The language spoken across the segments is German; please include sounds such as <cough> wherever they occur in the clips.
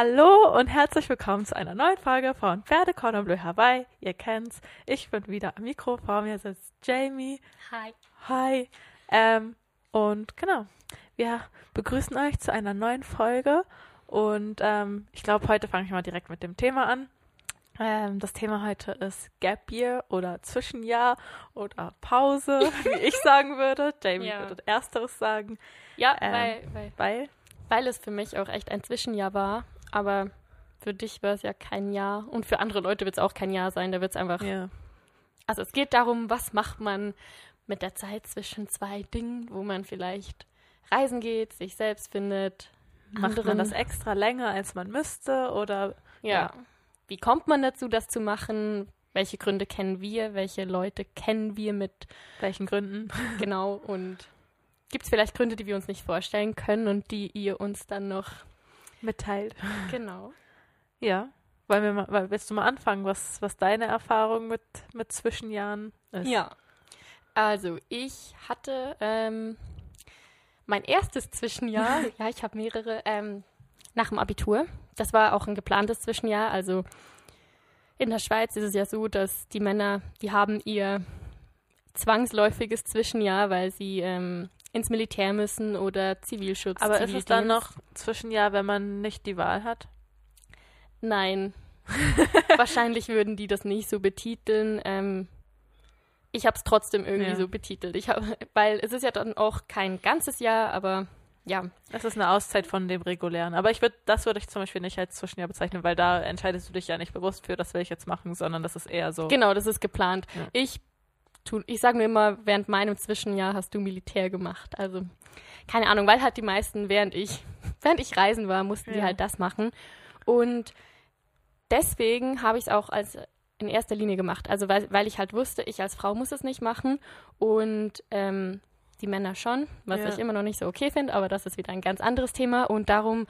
Hallo und herzlich willkommen zu einer neuen Folge von Pferde Cordon Bleu Hawaii. Ihr kennt's. Ich bin wieder am Mikro. Vor mir sitzt Jamie. Hi. Hi. Ähm, und genau, wir begrüßen euch zu einer neuen Folge. Und ähm, ich glaube, heute fange ich mal direkt mit dem Thema an. Ähm, das Thema heute ist Gap Year oder Zwischenjahr oder Pause, <laughs> wie ich <laughs> sagen würde. Jamie Ja. würde ersteres sagen. Ja, Ähm, weil, weil, Weil, weil es für mich auch echt ein Zwischenjahr war. Aber für dich war es ja kein Jahr. Und für andere Leute wird es auch kein Jahr sein. Da wird es einfach. ja. Also es geht darum, was macht man mit der Zeit zwischen zwei Dingen, wo man vielleicht reisen geht, sich selbst findet. Macht man anderen- das extra länger, als man müsste? Oder Ja. Ja. Wie kommt man dazu, das zu machen? Welche Gründe kennen wir? Welche Leute kennen wir mit welchen Gründen? <laughs> genau? Und gibt es vielleicht Gründe, die wir uns nicht vorstellen können und die ihr uns dann noch mitteilt. genau. Ja. Wollen wir mal, weil, willst du mal anfangen, was, was deine Erfahrung mit, mit Zwischenjahren ist? Ja. Also, ich hatte ähm, mein erstes Zwischenjahr, <laughs> ja, ich habe mehrere, ähm, nach dem Abitur. Das war auch ein geplantes Zwischenjahr. Also, in der Schweiz ist es ja so, dass die Männer, die haben ihr zwangsläufiges Zwischenjahr, weil sie ähm, ins Militär müssen oder Zivilschutz. Aber ist es dann noch Zwischenjahr, wenn man nicht die Wahl hat? Nein. <laughs> Wahrscheinlich würden die das nicht so betiteln. Ähm, ich habe es trotzdem irgendwie Ja. so betitelt. Ich hab, weil es ist ja dann auch kein ganzes Jahr, aber ja. Es ist eine Auszeit von dem regulären. Aber ich würde, das würde ich zum Beispiel nicht als Zwischenjahr bezeichnen, weil da entscheidest du dich ja nicht bewusst für, das will ich jetzt machen, sondern das ist eher so. Genau, das ist geplant. Ja. Ich tu, ich sage mir immer, während meinem Zwischenjahr hast du Militär gemacht. Also keine Ahnung, weil halt die meisten, während ich, <laughs> während ich reisen war, mussten die Ja. halt das machen. Und deswegen habe ich es auch als in erster Linie gemacht. Also weil, weil ich halt wusste, ich als Frau muss es nicht machen und ähm, die Männer schon, was Ja. ich immer noch nicht so okay finde, aber das ist wieder ein ganz anderes Thema. Und darum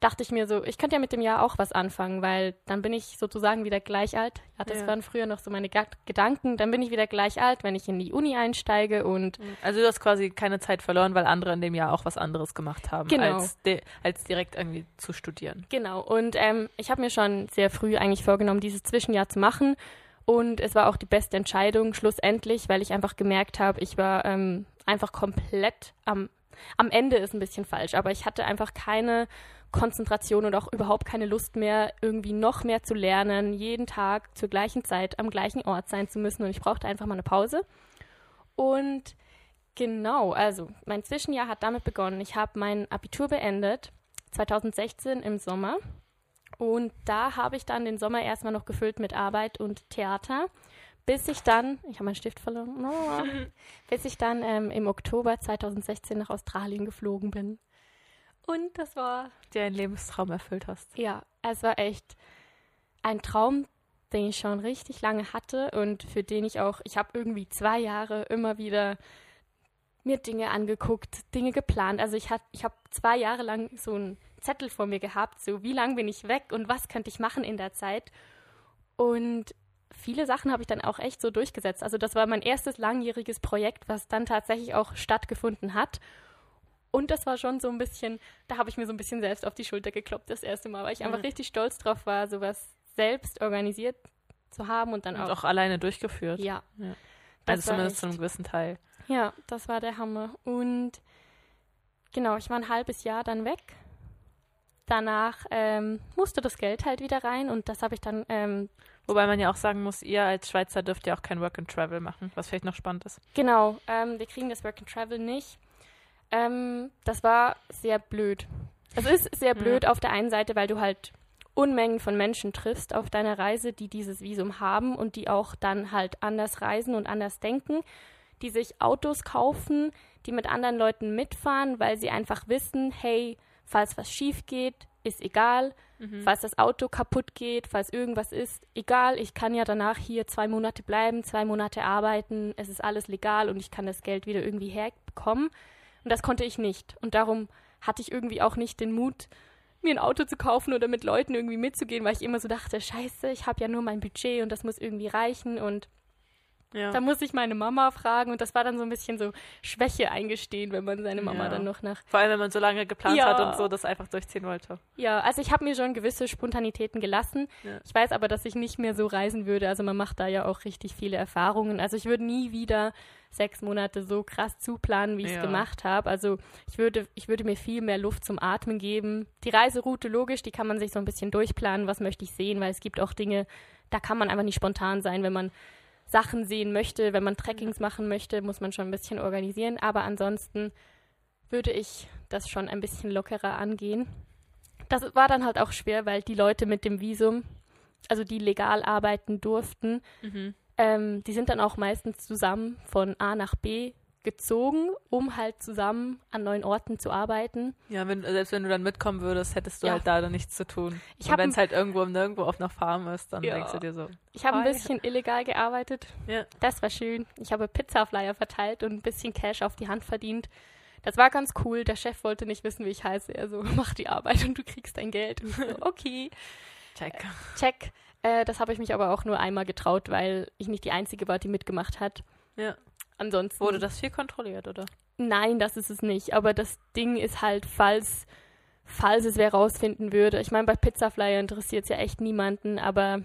dachte ich mir so, ich könnte ja mit dem Jahr auch was anfangen, weil dann bin ich sozusagen wieder gleich alt. Ja, das Ja. waren früher noch so meine Ga Gedanken. Dann bin ich wieder gleich alt, wenn ich in die Uni einsteige und Also du hast quasi keine Zeit verloren, weil andere in dem Jahr auch was anderes gemacht haben, Genau. als, als direkt irgendwie zu studieren. Genau, und ähm, ich habe mir schon sehr früh eigentlich vorgenommen, dieses Zwischenjahr zu machen. Und es war auch die beste Entscheidung schlussendlich, weil ich einfach gemerkt habe, ich war ähm, einfach komplett am, am Ende ist ein bisschen falsch, aber ich hatte einfach keine Konzentration und auch überhaupt keine Lust mehr, irgendwie noch mehr zu lernen, jeden Tag zur gleichen Zeit am gleichen Ort sein zu müssen. Und ich brauchte einfach mal eine Pause. Und genau, also mein Zwischenjahr hat damit begonnen. Ich habe mein Abitur beendet, 2016 im Sommer. Und da habe ich dann den Sommer erstmal noch gefüllt mit Arbeit und Theater, bis ich dann, ich habe meinen Stift verloren, <laughs> bis ich dann ähm, im Oktober 2016 nach Australien geflogen bin. Und das war, dir einen Lebenstraum erfüllt hast. ja, es war echt ein Traum, den ich schon richtig lange hatte und für den ich auch, ich habe irgendwie zwei Jahre immer wieder mir Dinge angeguckt, Dinge geplant. Also ich, hat- ich habe zwei Jahre lang so einen Zettel vor mir gehabt, so wie lange bin ich weg und was könnte ich machen in der Zeit. Und viele Sachen habe ich dann auch echt so durchgesetzt. Also das war mein erstes langjähriges Projekt, was dann tatsächlich auch stattgefunden hat. Und das war schon so ein bisschen, da habe ich mir so ein bisschen selbst auf die Schulter gekloppt das erste Mal, weil ich einfach Mhm. richtig stolz drauf war, sowas selbst organisiert zu haben und dann Und auch. auch alleine durchgeführt. ja. Ja. Also zumindest zu echt- einem gewissen Teil. Ja, das war der Hammer. Und genau, ich war ein halbes Jahr dann weg. Danach ähm, musste das Geld halt wieder rein und das habe ich dann, ähm, Wobei man ja auch sagen muss, ihr als Schweizer dürft ja auch kein Work and Travel machen, was vielleicht noch spannend ist. genau, ähm, wir kriegen das Work and Travel nicht. Ähm, das war sehr blöd. Es ist sehr blöd auf der einen Seite, weil du halt Unmengen von Menschen triffst auf deiner Reise, die dieses Visum haben und die auch dann halt anders reisen und anders denken, die sich Autos kaufen, die mit anderen Leuten mitfahren, weil sie einfach wissen, hey, falls was schief geht, ist egal, falls das Auto kaputt geht, falls irgendwas ist, egal, ich kann ja danach hier zwei Monate bleiben, zwei Monate arbeiten, es ist alles legal und ich kann das Geld wieder irgendwie herbekommen. Und das konnte ich nicht. Und darum hatte ich irgendwie auch nicht den Mut, mir ein Auto zu kaufen oder mit Leuten irgendwie mitzugehen, weil ich immer so dachte, scheiße, ich habe ja nur mein Budget und das muss irgendwie reichen. Und Ja. Da muss ich meine Mama fragen und das war dann so ein bisschen so Schwäche eingestehen, wenn man seine Mama Ja. dann noch nach. Vor allem, wenn man so lange geplant Ja. hat und so das einfach durchziehen wollte. Ja, also ich habe mir schon gewisse Spontanitäten gelassen. Ich weiß aber, dass ich nicht mehr so reisen würde. Also man macht da ja auch richtig viele Erfahrungen. Also ich würde nie wieder sechs Monate so krass zuplanen, wie ich es Ja. gemacht habe. Also ich würde, ich würde mir viel mehr Luft zum Atmen geben. Die Reiseroute, logisch, die kann man sich so ein bisschen durchplanen, was möchte ich sehen, weil es gibt auch Dinge, da kann man einfach nicht spontan sein, wenn man Sachen sehen möchte, wenn man Trekkings machen möchte, muss man schon ein bisschen organisieren. Aber ansonsten würde ich das schon ein bisschen lockerer angehen. Das war dann halt auch schwer, weil die Leute mit dem Visum, also die legal arbeiten durften, Mhm. ähm, die sind dann auch meistens zusammen von A nach B gezogen, um halt zusammen an neuen Orten zu arbeiten. Ja, wenn, selbst wenn du dann mitkommen würdest, hättest du Ja. halt da dann nichts zu tun. Ich wenn es halt irgendwo im Nirgendwo auf einer Farm ist, dann Ja. denkst du dir so. Ich habe ein bisschen illegal gearbeitet. Ja. Das war schön. Ich habe Pizzaflyer verteilt und ein bisschen Cash auf die Hand verdient. Das war ganz cool. Der Chef wollte nicht wissen, wie ich heiße. Er so, <laughs> mach die Arbeit und du kriegst dein Geld. So, <laughs> okay. Check. Check. Äh, das habe ich mich aber auch nur einmal getraut, weil ich nicht die Einzige war, die mitgemacht hat. Ja. Ansonsten. Wurde das viel kontrolliert, oder? Nein, das ist es nicht. Aber das Ding ist halt, falls, falls es wer rausfinden würde. Ich meine, bei Pizzaflyer interessiert es ja echt niemanden, aber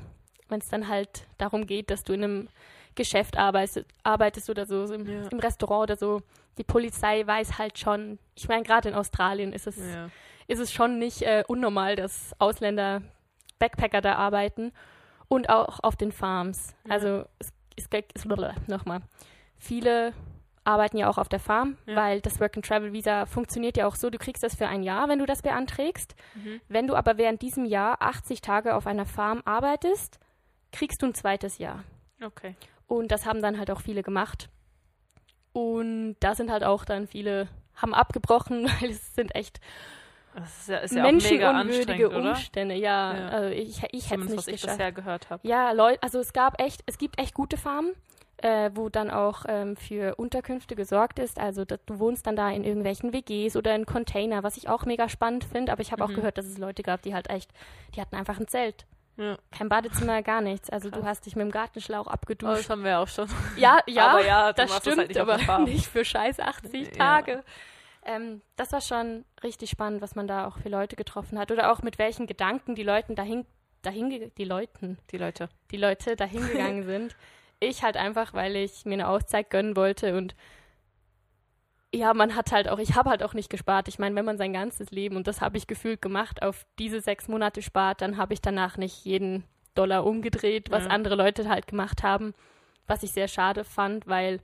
wenn es dann halt darum geht, dass du in einem Geschäft arbeitest, arbeitest oder so, so im, Ja. im Restaurant oder so, die Polizei weiß halt schon, ich meine, gerade in Australien ist es, Ja. ist es schon nicht äh, unnormal, dass Ausländer, Backpacker da arbeiten und auch auf den Farms. Ja. Also es, es, es nochmal. Viele arbeiten ja auch auf der Farm, Ja. weil das Work-and-Travel-Visa funktioniert ja auch so, du kriegst das für ein Jahr, wenn du das beanträgst. Mhm. Wenn du aber während diesem Jahr 80 Tage auf einer Farm arbeitest, kriegst du ein zweites Jahr. Okay. Und das haben dann halt auch viele gemacht. Und da sind halt auch dann viele, haben abgebrochen, <laughs> weil es sind echt Das ist ja, ist ja menschenunwürdige? Umstände. Ja, Ja. also ich, ich hätte es nicht was ich geschafft. bisher gehört habe. Ja, Leute, also es gab echt, es gibt echt gute Farmen, äh, wo dann auch ähm, für Unterkünfte gesorgt ist. Also da, du wohnst dann da in irgendwelchen WGs oder in Container, was ich auch mega spannend finde. Aber ich habe auch Mhm. gehört, dass es Leute gab, die halt echt, die hatten einfach ein Zelt. Ja. Kein Badezimmer, gar nichts. Also du Krass. hast dich mit dem Gartenschlauch Oh, abgeduscht. das haben wir auch schon. Ja, <laughs> ja, Aber ja, du das stimmt, halt nicht aber nicht für scheiß 80 Ja. Tage. Ähm, das war schon richtig spannend, was man da auch für Leute getroffen hat. Oder auch mit welchen Gedanken die Leuten dahin, dahin die Leuten, Die Leute. die Leute dahin gegangen sind. <laughs> Ich halt einfach, weil ich mir eine Auszeit gönnen wollte und ja, man hat halt auch, ich habe halt auch nicht gespart. Ich meine, wenn man sein ganzes Leben, und das habe ich gefühlt gemacht, auf diese sechs Monate spart, dann habe ich danach nicht jeden Dollar umgedreht, was Ja. andere Leute halt gemacht haben, was ich sehr schade fand, weil,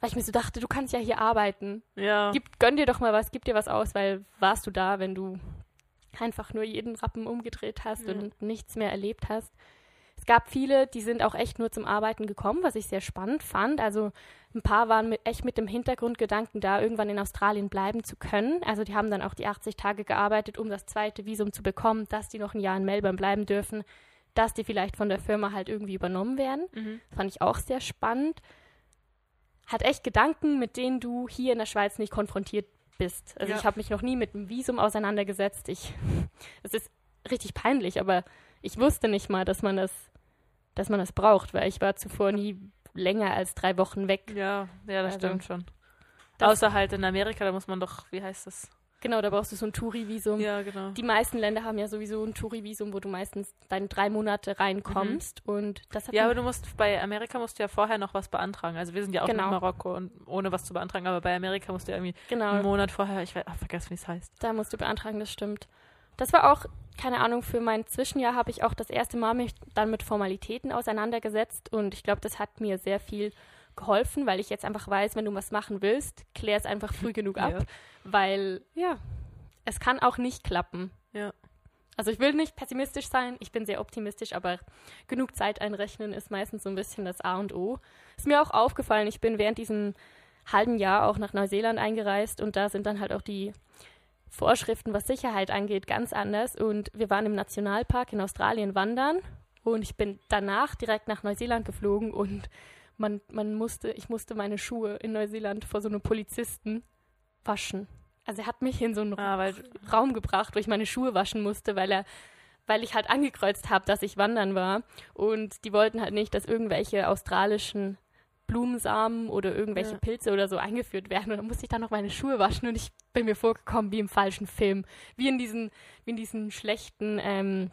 weil ich mir so dachte, du kannst ja hier arbeiten. Ja. Gib, gönn dir doch mal was, gib dir was aus, weil warst du da, wenn du einfach nur jeden Rappen umgedreht hast Ja. und nichts mehr erlebt hast. Es gab viele, die sind auch echt nur zum Arbeiten gekommen, was ich sehr spannend fand. Also ein paar waren mit, echt mit dem Hintergrundgedanken da, irgendwann in Australien bleiben zu können. Also die haben dann auch die 80 Tage gearbeitet, um das zweite Visum zu bekommen, dass die noch ein Jahr in Melbourne bleiben dürfen, dass die vielleicht von der Firma halt irgendwie übernommen werden. Mhm. Fand ich auch sehr spannend. Hat echt Gedanken, mit denen du hier in der Schweiz nicht konfrontiert bist. Also Ja. ich habe mich noch nie mit einem Visum auseinandergesetzt. Ich, <laughs> es ist richtig peinlich, aber ich wusste nicht mal, dass man das, dass man das braucht, weil ich war zuvor nie länger als drei Wochen weg. Ja, ja, das Also, stimmt schon. das- Außer halt in Amerika, da muss man doch, wie heißt das? Genau, da brauchst du so ein Touri-Visum. Ja, genau. Die meisten Länder haben ja sowieso ein Touri-Visum, wo du meistens deine drei Monate reinkommst. Und das hat Ja, aber du musst, bei Amerika musst du ja vorher noch was beantragen. Also wir sind ja auch Genau. in Marokko und ohne was zu beantragen, aber bei Amerika musst du ja irgendwie genau. einen Monat vorher, ich weiß, ach, vergessen, wie es heißt. Da musst du beantragen, das stimmt. Das war auch, keine Ahnung, für mein Zwischenjahr habe ich auch das erste Mal mich dann mit Formalitäten auseinandergesetzt und ich glaube, das hat mir sehr viel geholfen, weil ich jetzt einfach weiß, wenn du was machen willst, klär es einfach früh genug <laughs> ab, Ja. weil, ja, es kann auch nicht klappen. Ja. Also ich will nicht pessimistisch sein, ich bin sehr optimistisch, aber genug Zeit einrechnen ist meistens so ein bisschen das A und O. Ist mir auch aufgefallen, ich bin während diesem halben Jahr auch nach Neuseeland eingereist und da sind dann halt auch die Vorschriften, was Sicherheit angeht, ganz anders. Und wir waren im Nationalpark in Australien wandern und ich bin danach direkt nach Neuseeland geflogen und man, man musste, ich musste meine Schuhe in Neuseeland vor so einem Polizisten waschen. Also er hat mich in so einen Ah, Raum gebracht, wo ich meine Schuhe waschen musste, weil er weil ich halt angekreuzt habe, dass ich wandern war. Und die wollten halt nicht, dass irgendwelche australischen Blumensamen oder irgendwelche Ja. Pilze oder so eingeführt werden. Und dann musste ich dann noch meine Schuhe waschen und ich bin mir vorgekommen wie im falschen Film. Wie in diesen, wie in diesen schlechten ähm,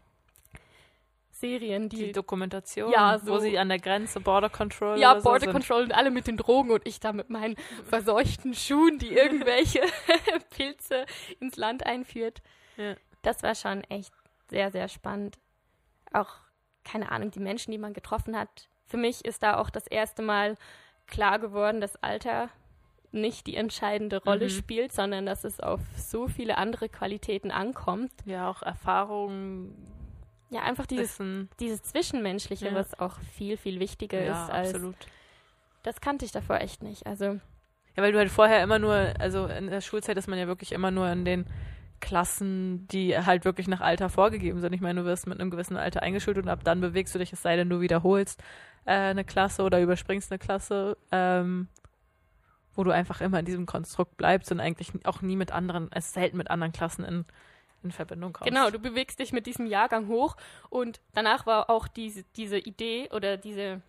Serien, Die die. Dokumentation, Ja, wo so- sie an der Grenze Border Control ja, so Border sind. Control und alle mit den Drogen und ich da mit meinen <laughs> verseuchten Schuhen, die irgendwelche <laughs> Pilze ins Land einführt. Ja. Das war schon echt sehr, sehr spannend. Auch, keine Ahnung, die Menschen, die man getroffen hat. Für mich ist da auch das erste Mal klar geworden, dass Alter nicht die entscheidende Rolle Mhm. spielt, sondern dass es auf so viele andere Qualitäten ankommt. Ja, auch Erfahrung, Ja, einfach dieses, Wissen. dieses Zwischenmenschliche, Ja. was auch viel, viel wichtiger Ja, ist als. absolut. Das kannte ich davor echt nicht. Also, Ja, weil du halt vorher immer nur, also in der Schulzeit ist man ja wirklich immer nur in den Klassen, die halt wirklich nach Alter vorgegeben sind. Ich meine, du wirst mit einem gewissen Alter eingeschult und ab dann bewegst du dich, es sei denn, du wiederholst äh, eine Klasse oder überspringst eine Klasse, ähm, wo du einfach immer in diesem Konstrukt bleibst und eigentlich auch nie mit anderen, es selten mit anderen Klassen in, in Verbindung kommst. Genau, du bewegst dich mit diesem Jahrgang hoch und danach war auch diese, diese Idee oder diese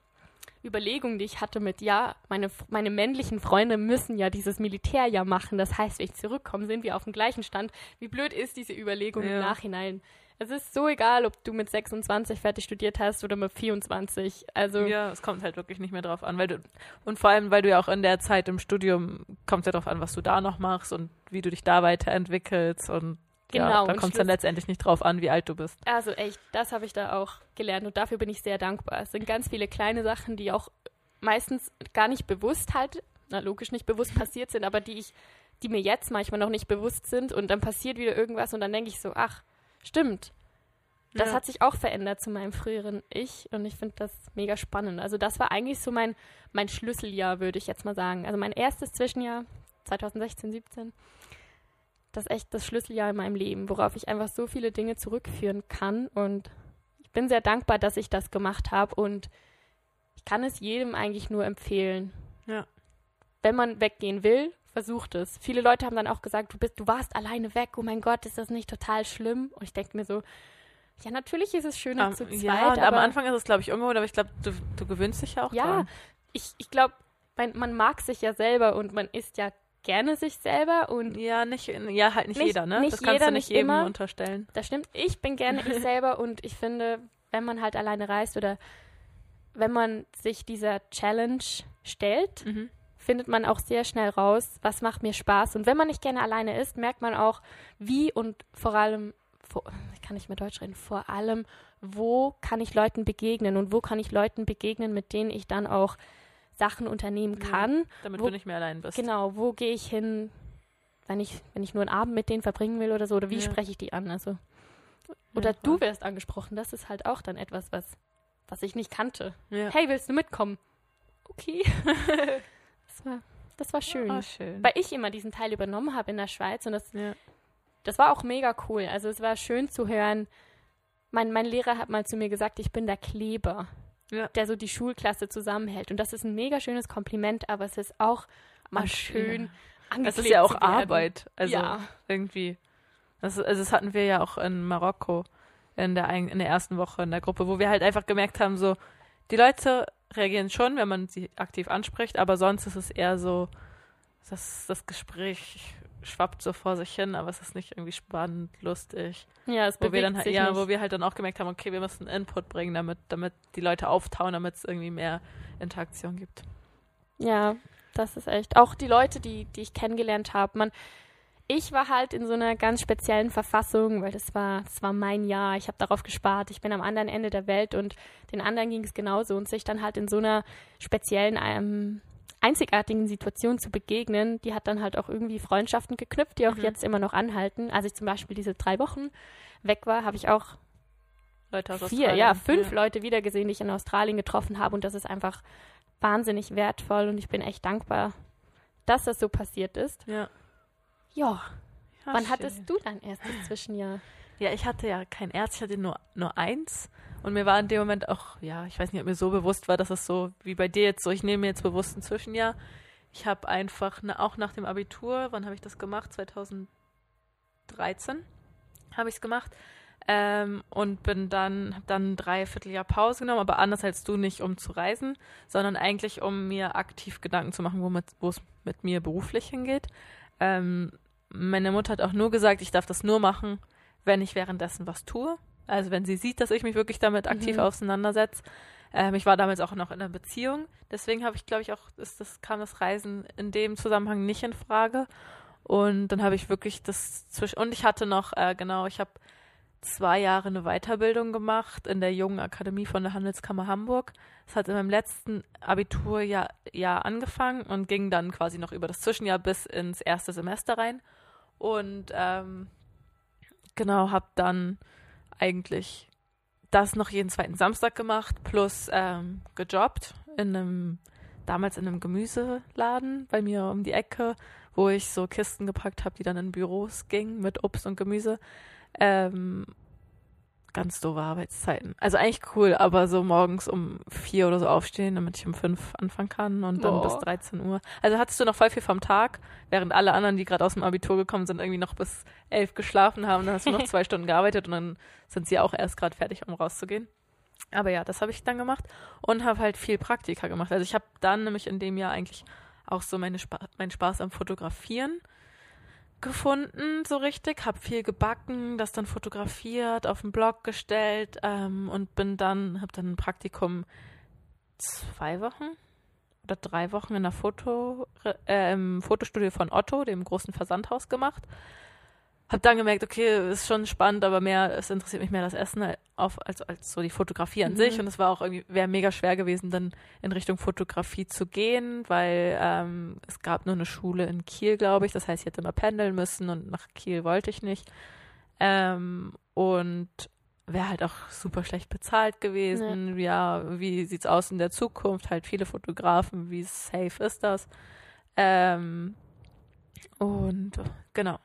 Überlegung, die ich hatte mit, ja, meine, meine männlichen Freunde müssen ja dieses Militärjahr machen. Das heißt, wenn ich zurückkomme, sind wir auf dem gleichen Stand. Wie blöd ist diese Überlegung Ja. im Nachhinein? Es ist so egal, ob du mit 26 fertig studiert hast oder mit 24. Also, Ja, es kommt halt wirklich nicht mehr drauf an, weil du und vor allem, weil du ja auch in der Zeit im Studium kommt ja drauf an, was du da noch machst und wie du dich da weiterentwickelst und Genau, ja, da kommt es dann letztendlich nicht drauf an, wie alt du bist. Also echt, das habe ich da auch gelernt und dafür bin ich sehr dankbar. Es sind ganz viele kleine Sachen, die auch meistens gar nicht bewusst halt, na logisch nicht bewusst <laughs> passiert sind, aber die ich, die mir jetzt manchmal noch nicht bewusst sind und dann passiert wieder irgendwas und dann denke ich so, ach, stimmt. Das Ja. hat sich auch verändert zu meinem früheren Ich und ich finde das mega spannend. Also das war eigentlich so mein, mein Schlüsseljahr, würde ich jetzt mal sagen. Also mein erstes Zwischenjahr, 2016, 17, das ist echt das Schlüsseljahr in meinem Leben, worauf ich einfach so viele Dinge zurückführen kann. Und ich bin sehr dankbar, dass ich das gemacht habe und ich kann es jedem eigentlich nur empfehlen. Ja. Wenn man weggehen will, versucht es. Viele Leute haben dann auch gesagt, du bist, du warst alleine weg, oh mein Gott, ist das nicht total schlimm? Und ich denke mir so, ja, natürlich ist es schöner Am, zu zweit, ja, und am aber Anfang ist es, glaube ich, ungewohnt, aber ich glaube, du, du gewöhnst dich ja auch Ja, dran. ich, ich glaube, man, man mag sich ja selber und man ist ja gerne sich selber und Ja, nicht, ja, halt nicht, Nicht- jeder, ne? nicht das kannst jeder, du nicht nicht jedem immer. unterstellen. Das stimmt. Ich bin gerne ich <laughs> selber und ich finde, wenn man halt alleine reist oder wenn man sich dieser Challenge stellt, Mhm. Findet man auch sehr schnell raus, was macht mir Spaß. Und wenn man nicht gerne alleine ist, merkt man auch, wie und vor allem, vor, ich kann nicht mehr Deutsch reden, vor allem, wo kann ich Leuten begegnen und wo kann ich Leuten begegnen, mit denen ich dann auch Sachen unternehmen Ja. kann. Damit Wo- du nicht mehr allein bist. Genau, wo gehe ich hin, wenn ich, wenn ich nur einen Abend mit denen verbringen will oder so, oder wie Ja. spreche ich die an? Also, oder Ja, du wirst angesprochen, das ist halt auch dann etwas, was, was ich nicht kannte. Ja. Hey, willst du mitkommen? Okay. <laughs> das, war, das war schön. Oh, schön. Weil ich immer diesen Teil übernommen habe in der Schweiz und das, ja. das war auch mega cool. Also es war schön zu hören. Mein, mein Lehrer hat mal zu mir gesagt, ich bin der Kleber, Ja. der so die Schulklasse zusammenhält. Und das ist ein mega schönes Kompliment, aber es ist auch mal Und- schön Das angeklebt ist ja auch. Arbeit. Also ja. irgendwie. Das, also das hatten wir ja auch in Marokko in der, in der ersten Woche in der Gruppe, wo wir halt einfach gemerkt haben, so, die Leute reagieren schon, wenn man sie aktiv anspricht, aber sonst ist es eher so, dass das Gespräch schwappt so vor sich hin, aber es ist nicht irgendwie spannend, lustig. Ja, es Wo wir dann halt, sich ja, nicht. wo wir halt dann auch gemerkt haben, okay, wir müssen Input bringen, damit, damit die Leute auftauen, damit es irgendwie mehr Interaktion gibt. Ja, das ist echt. Auch die Leute, die, die ich kennengelernt habe, man, ich war halt in so einer ganz speziellen Verfassung, weil das war, das war mein Jahr. Ich habe darauf gespart. Ich bin am anderen Ende der Welt und den anderen ging es genauso. Und sich dann halt in so einer speziellen, ähm, einzigartigen Situation zu begegnen, die hat dann halt auch irgendwie Freundschaften geknüpft, die auch Mhm. jetzt immer noch anhalten. Als ich zum Beispiel diese drei Wochen weg war, habe ich auch Leute aus vier, Australien. ja, fünf Leute wiedergesehen, die ich in Australien getroffen habe. Und das ist einfach wahnsinnig wertvoll und ich bin echt dankbar, dass das so passiert ist. Ja. Ja, ja wann schön. hattest du dein erstes Zwischenjahr? Ja, ich hatte ja kein Erz, ich hatte nur, nur eins. Und mir war in dem Moment auch, ja, ich weiß nicht, ob mir so bewusst war, dass es so wie bei dir jetzt so, ich nehme mir jetzt bewusst ein Zwischenjahr. Ich habe einfach, na, auch nach dem Abitur, wann habe ich das gemacht? 2013 habe ich es gemacht. Ähm, und bin dann, hab dann ein Dreivierteljahr Pause genommen, aber anders als du nicht, um zu reisen, sondern eigentlich, um mir aktiv Gedanken zu machen, wo es mit mir beruflich hingeht. Ähm, meine Mutter hat auch nur gesagt, ich darf das nur machen, wenn ich währenddessen was tue. Also wenn sie sieht, dass ich mich wirklich damit aktiv mhm. auseinandersetze. Ähm, ich war damals auch noch in einer Beziehung, deswegen habe ich, glaube ich, auch, ist, das kam das Reisen in dem Zusammenhang nicht in Frage. Und dann habe ich wirklich das zwischen und ich hatte noch, äh, genau, ich habe zwei Jahre eine Weiterbildung gemacht in der Jungen Akademie von der Handelskammer Hamburg. Das hat in meinem letzten Abiturjahr Jahr angefangen und ging dann quasi noch über das Zwischenjahr bis ins erste Semester rein. Und ähm, genau, habe dann eigentlich das noch jeden zweiten Samstag gemacht, plus ähm, gejobbt in einem, damals in einem Gemüseladen bei mir um die Ecke, wo ich so Kisten gepackt habe, die dann in Büros gingen mit Obst und Gemüse. Ähm, ganz doofe Arbeitszeiten. Also eigentlich cool, aber so morgens um vier oder so aufstehen, damit ich um fünf anfangen kann und dann Boah. bis 13 Uhr. Also hattest du noch voll viel vom Tag, während alle anderen, die gerade aus dem Abitur gekommen sind, irgendwie noch bis elf geschlafen haben. Dann hast du noch <laughs> zwei Stunden gearbeitet und dann sind sie auch erst gerade fertig, um rauszugehen. Aber ja, das habe ich dann gemacht und habe halt viel Praktika gemacht. Also ich habe dann nämlich in dem Jahr eigentlich auch so meine Spa meinen Spaß am Fotografieren gefunden, so richtig, habe viel gebacken, das dann fotografiert, auf den Blog gestellt ähm, und bin dann, habe dann ein Praktikum zwei Wochen oder drei Wochen in der Foto, äh, im Fotostudio von Otto, dem großen Versandhaus gemacht habe dann gemerkt, okay, ist schon spannend, aber mehr, es interessiert mich mehr das Essen auf, als, als so die Fotografie an mhm. sich. Und es war auch irgendwie, wäre mega schwer gewesen, dann in Richtung Fotografie zu gehen, weil ähm, es gab nur eine Schule in Kiel, glaube ich. Das heißt, ich hätte immer pendeln müssen und nach Kiel wollte ich nicht. Ähm, und wäre halt auch super schlecht bezahlt gewesen. Ja. ja, wie sieht's aus in der Zukunft? Halt viele Fotografen, wie safe ist das? Ähm, und genau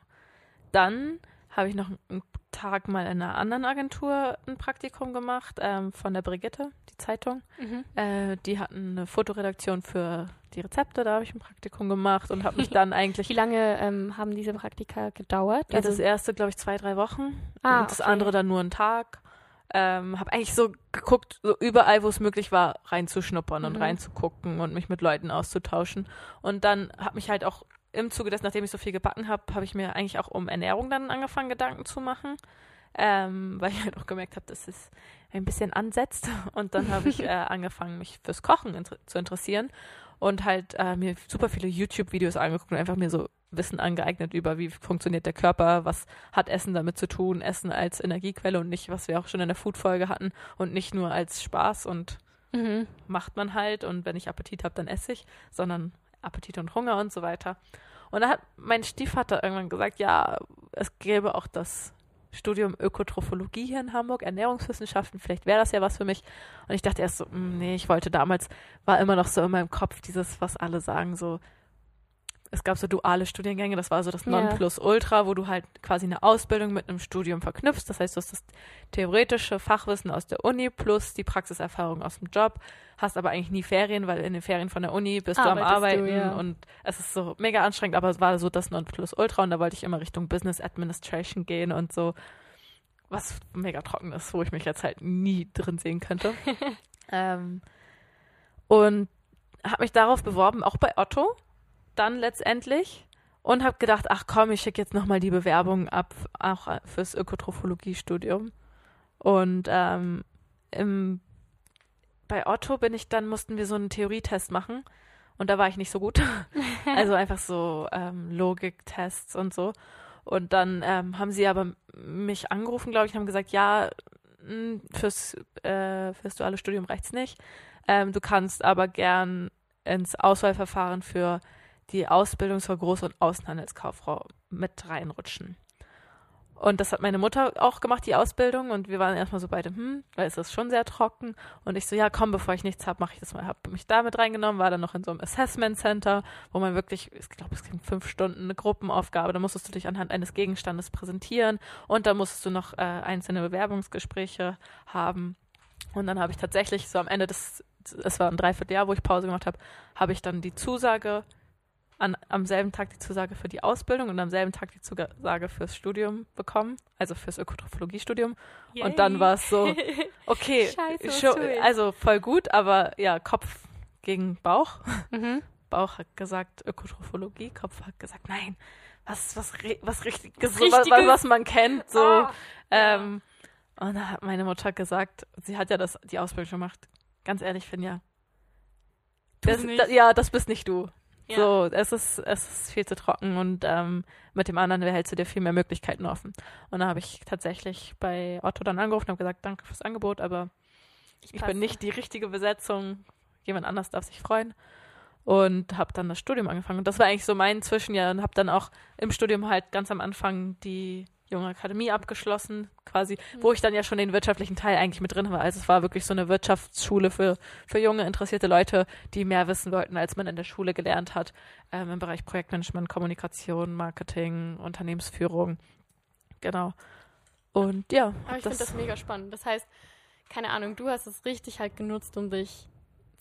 dann habe ich noch einen Tag mal in einer anderen Agentur ein Praktikum gemacht, ähm, von der Brigitte, die Zeitung. Mhm. Äh, die hatten eine Fotoredaktion für die Rezepte, da habe ich ein Praktikum gemacht und habe mich dann <laughs> eigentlich. Wie lange ähm, haben diese Praktika gedauert? Also das erste, glaube ich, zwei, drei Wochen. Ah, und das okay. andere dann nur einen Tag. Ähm, habe eigentlich so geguckt, so überall, wo es möglich war, reinzuschnuppern mhm. und reinzugucken und mich mit Leuten auszutauschen. Und dann habe mich halt auch im Zuge dessen, nachdem ich so viel gebacken habe, habe ich mir eigentlich auch um Ernährung dann angefangen, Gedanken zu machen. Ähm, <laughs> weil ich halt auch gemerkt habe, dass es ein bisschen ansetzt. <laughs> Und dann habe ich <laughs> äh, angefangen, mich fürs Kochen inter zu interessieren und halt äh, mir super viele YouTube-Videos angeguckt und einfach mir so Wissen angeeignet über, wie funktioniert der Körper, was hat Essen damit zu tun, Essen als Energiequelle und nicht, was wir auch schon in der Food-Folge hatten und nicht nur als Spaß und mhm. macht man halt und wenn ich Appetit habe, dann esse ich, sondern Appetit und Hunger und so weiter. Und da hat mein Stiefvater irgendwann gesagt, ja, es gäbe auch das Studium Ökotrophologie hier in Hamburg, Ernährungswissenschaften, vielleicht wäre das ja was für mich. Und ich dachte erst so, mh, hm, nee, ich wollte damals, war immer noch so in meinem Kopf dieses, was alle sagen, so, es gab so duale Studiengänge, das war so das Nonplusultra, wo du halt quasi eine Ausbildung mit einem Studium verknüpfst. Das heißt, du hast das theoretische Fachwissen aus der Uni plus die Praxiserfahrung aus dem Job, hast aber eigentlich nie Ferien, weil in den Ferien von der Uni bist Arbeitest du am Arbeiten du, ja. und es ist so mega anstrengend, aber es war so das Nonplusultra und da wollte ich immer Richtung Business Administration gehen und so, was mega trocken ist, wo ich mich jetzt halt nie drin sehen könnte. <laughs> ähm, und habe mich darauf beworben, auch bei Otto dann letztendlich und habe gedacht, ach komm, ich schicke jetzt nochmal die Bewerbung ab, auch fürs Ökotrophologie-Studium. Und ähm, im, bei Otto bin ich dann, mussten wir so einen Theorietest machen und da war ich nicht so gut. <laughs> also einfach so ähm, Logiktests und so. Und dann ähm, haben sie aber mich angerufen, glaube ich, und haben gesagt, ja, hm, fürs, äh, fürs duale Studium reicht's nicht. Ähm, du kannst aber gern ins Auswahlverfahren für die Ausbildung zur Groß- und Außenhandelskauffrau mit reinrutschen. Und das hat meine Mutter auch gemacht, die Ausbildung. Und wir waren erstmal so beide, hm, weil es ist schon sehr trocken. Und ich so, ja, komm, bevor ich nichts habe, mache ich das mal. Habe mich da mit reingenommen, war dann noch in so einem Assessment Center, wo man wirklich, ich glaube, es ging fünf Stunden eine Gruppenaufgabe. Da musstest du dich anhand eines Gegenstandes präsentieren. Und da musstest du noch äh, einzelne Bewerbungsgespräche haben. Und dann habe ich tatsächlich so am Ende des, es war ein Dreivierteljahr, wo ich Pause gemacht habe, habe ich dann die Zusage an, am selben Tag die Zusage für die Ausbildung und am selben Tag die Zusage fürs Studium bekommen, also fürs Ökotrophologiestudium. Und dann war es so, <laughs> okay, Scheiße, also voll gut, aber ja, Kopf gegen Bauch. Mhm. <laughs> Bauch hat gesagt Ökotrophologie, Kopf hat gesagt, nein, was, was, was richtiges, Was was, was, man kennt, so. Ah, ähm, und da hat meine Mutter gesagt, sie hat ja das, die Ausbildung schon gemacht. Ganz ehrlich, Finja. Das, da, ja, das bist nicht du. Ja. So, es ist, es ist viel zu trocken und ähm, mit dem anderen behältst du dir viel mehr Möglichkeiten offen. Und da habe ich tatsächlich bei Otto dann angerufen und habe gesagt, danke fürs Angebot, aber ich passe. bin nicht die richtige Besetzung. Jemand anders darf sich freuen. Und habe dann das Studium angefangen. Und das war eigentlich so mein Zwischenjahr und habe dann auch im Studium halt ganz am Anfang die junge Akademie abgeschlossen, quasi, wo ich dann ja schon den wirtschaftlichen Teil eigentlich mit drin war. Also es war wirklich so eine Wirtschaftsschule für, für junge, interessierte Leute, die mehr wissen wollten, als man in der Schule gelernt hat, ähm, im Bereich Projektmanagement, Kommunikation, Marketing, Unternehmensführung. Genau. Und ja, Aber ich finde das mega spannend. Das heißt, keine Ahnung, du hast es richtig halt genutzt, um dich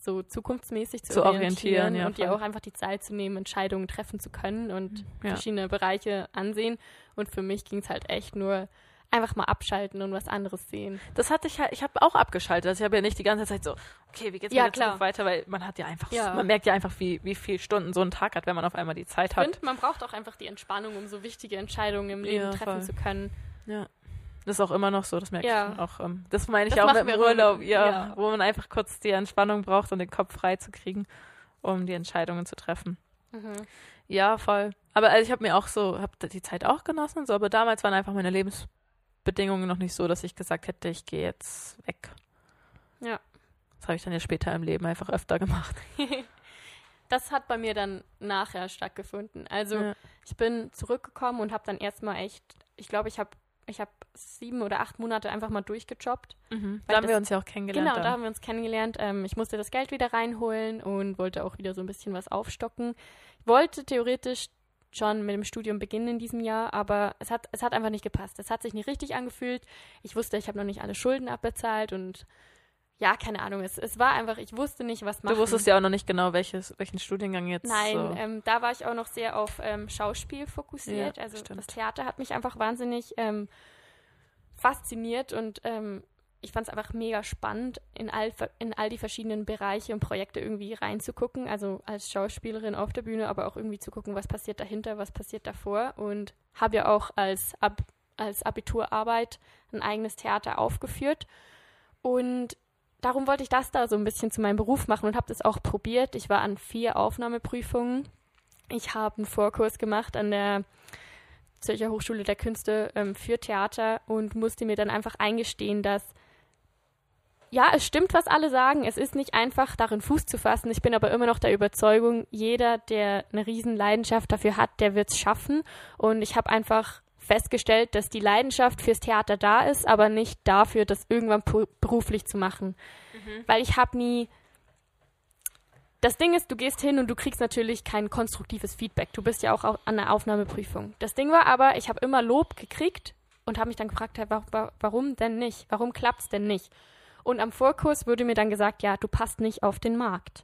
so zukunftsmäßig zu, Zu orientieren, orientieren, ja, und dir auch einfach die Zeit zu nehmen, Entscheidungen treffen zu können und Ja. verschiedene Bereiche ansehen. Und für mich ging es halt echt nur einfach mal abschalten und was anderes sehen. Das hatte ich halt, ich habe auch abgeschaltet. Also ich habe ja nicht die ganze Zeit so, okay, wie geht's Ja, mir jetzt klar. weiter, weil man hat ja einfach, Ja. man merkt ja einfach, wie, wie viel Stunden so ein Tag hat, wenn man auf einmal die Zeit hat. finde, man braucht auch einfach die Entspannung, um so wichtige Entscheidungen im Leben Ja, treffen voll. zu können. Ja. Das ist auch immer noch so, das merke Ja. ich auch. Ähm, das meine ich Das auch mit dem Urlaub, ja, ja. wo man einfach kurz die Entspannung braucht und den Kopf frei zu kriegen, um die Entscheidungen zu treffen. Mhm. Ja, voll. Aber also ich habe mir auch so, habe die Zeit auch genossen und so, aber damals waren einfach meine Lebensbedingungen noch nicht so, dass ich gesagt hätte, ich gehe jetzt weg. Ja. Das habe ich dann ja später im Leben einfach öfter gemacht. <laughs> Das hat bei mir dann nachher stattgefunden. Also Ja. ich bin zurückgekommen und habe dann erstmal echt, ich glaube, ich habe ich hab sieben oder acht Monate einfach mal durchgejobbt. Mhm. Da haben wir das- uns ja auch kennengelernt. Genau, da dann. haben wir uns kennengelernt. Ähm, ich musste das Geld wieder reinholen und wollte auch wieder so ein bisschen was aufstocken. Ich wollte theoretisch schon mit dem Studium beginnen in diesem Jahr, aber es hat, es hat einfach nicht gepasst. Es hat sich nicht richtig angefühlt. Ich wusste, ich habe noch nicht alle Schulden abbezahlt und ja, keine Ahnung. Es, es war einfach, ich wusste nicht, was machen. Du wusstest ja auch noch nicht genau, welches, welchen Studiengang jetzt. Nein, so. ähm, da war ich auch noch sehr auf ähm, Schauspiel fokussiert. Ja, also stimmt. das Theater hat mich einfach wahnsinnig ähm, fasziniert und ähm, ich fand es einfach mega spannend, in all, in all die verschiedenen Bereiche und Projekte irgendwie reinzugucken. Also als Schauspielerin auf der Bühne, aber auch irgendwie zu gucken, was passiert dahinter, was passiert davor. Und habe ja auch als, Ab als Abiturarbeit ein eigenes Theater aufgeführt. Und darum wollte ich das da so ein bisschen zu meinem Beruf machen und habe das auch probiert. Ich war an vier Aufnahmeprüfungen. Ich habe einen Vorkurs gemacht an der Zürcher Hochschule der Künste ähm, für Theater und musste mir dann einfach eingestehen, dass ja, es stimmt, was alle sagen. Es ist nicht einfach, darin Fuß zu fassen. Ich bin aber immer noch der Überzeugung, jeder, der eine riesen Leidenschaft dafür hat, der wird es schaffen. Und ich habe einfach festgestellt, dass die Leidenschaft fürs Theater da ist, aber nicht dafür, das irgendwann beruflich zu machen. Weil ich habe nie. Das Ding ist, du gehst hin und du kriegst natürlich kein konstruktives Feedback. Du bist ja auch au- an der Aufnahmeprüfung. Das Ding war aber, ich habe immer Lob gekriegt und habe mich dann gefragt, warum denn nicht? Warum klappt's denn nicht? Und am Vorkurs wurde mir dann gesagt, ja, du passt nicht auf den Markt.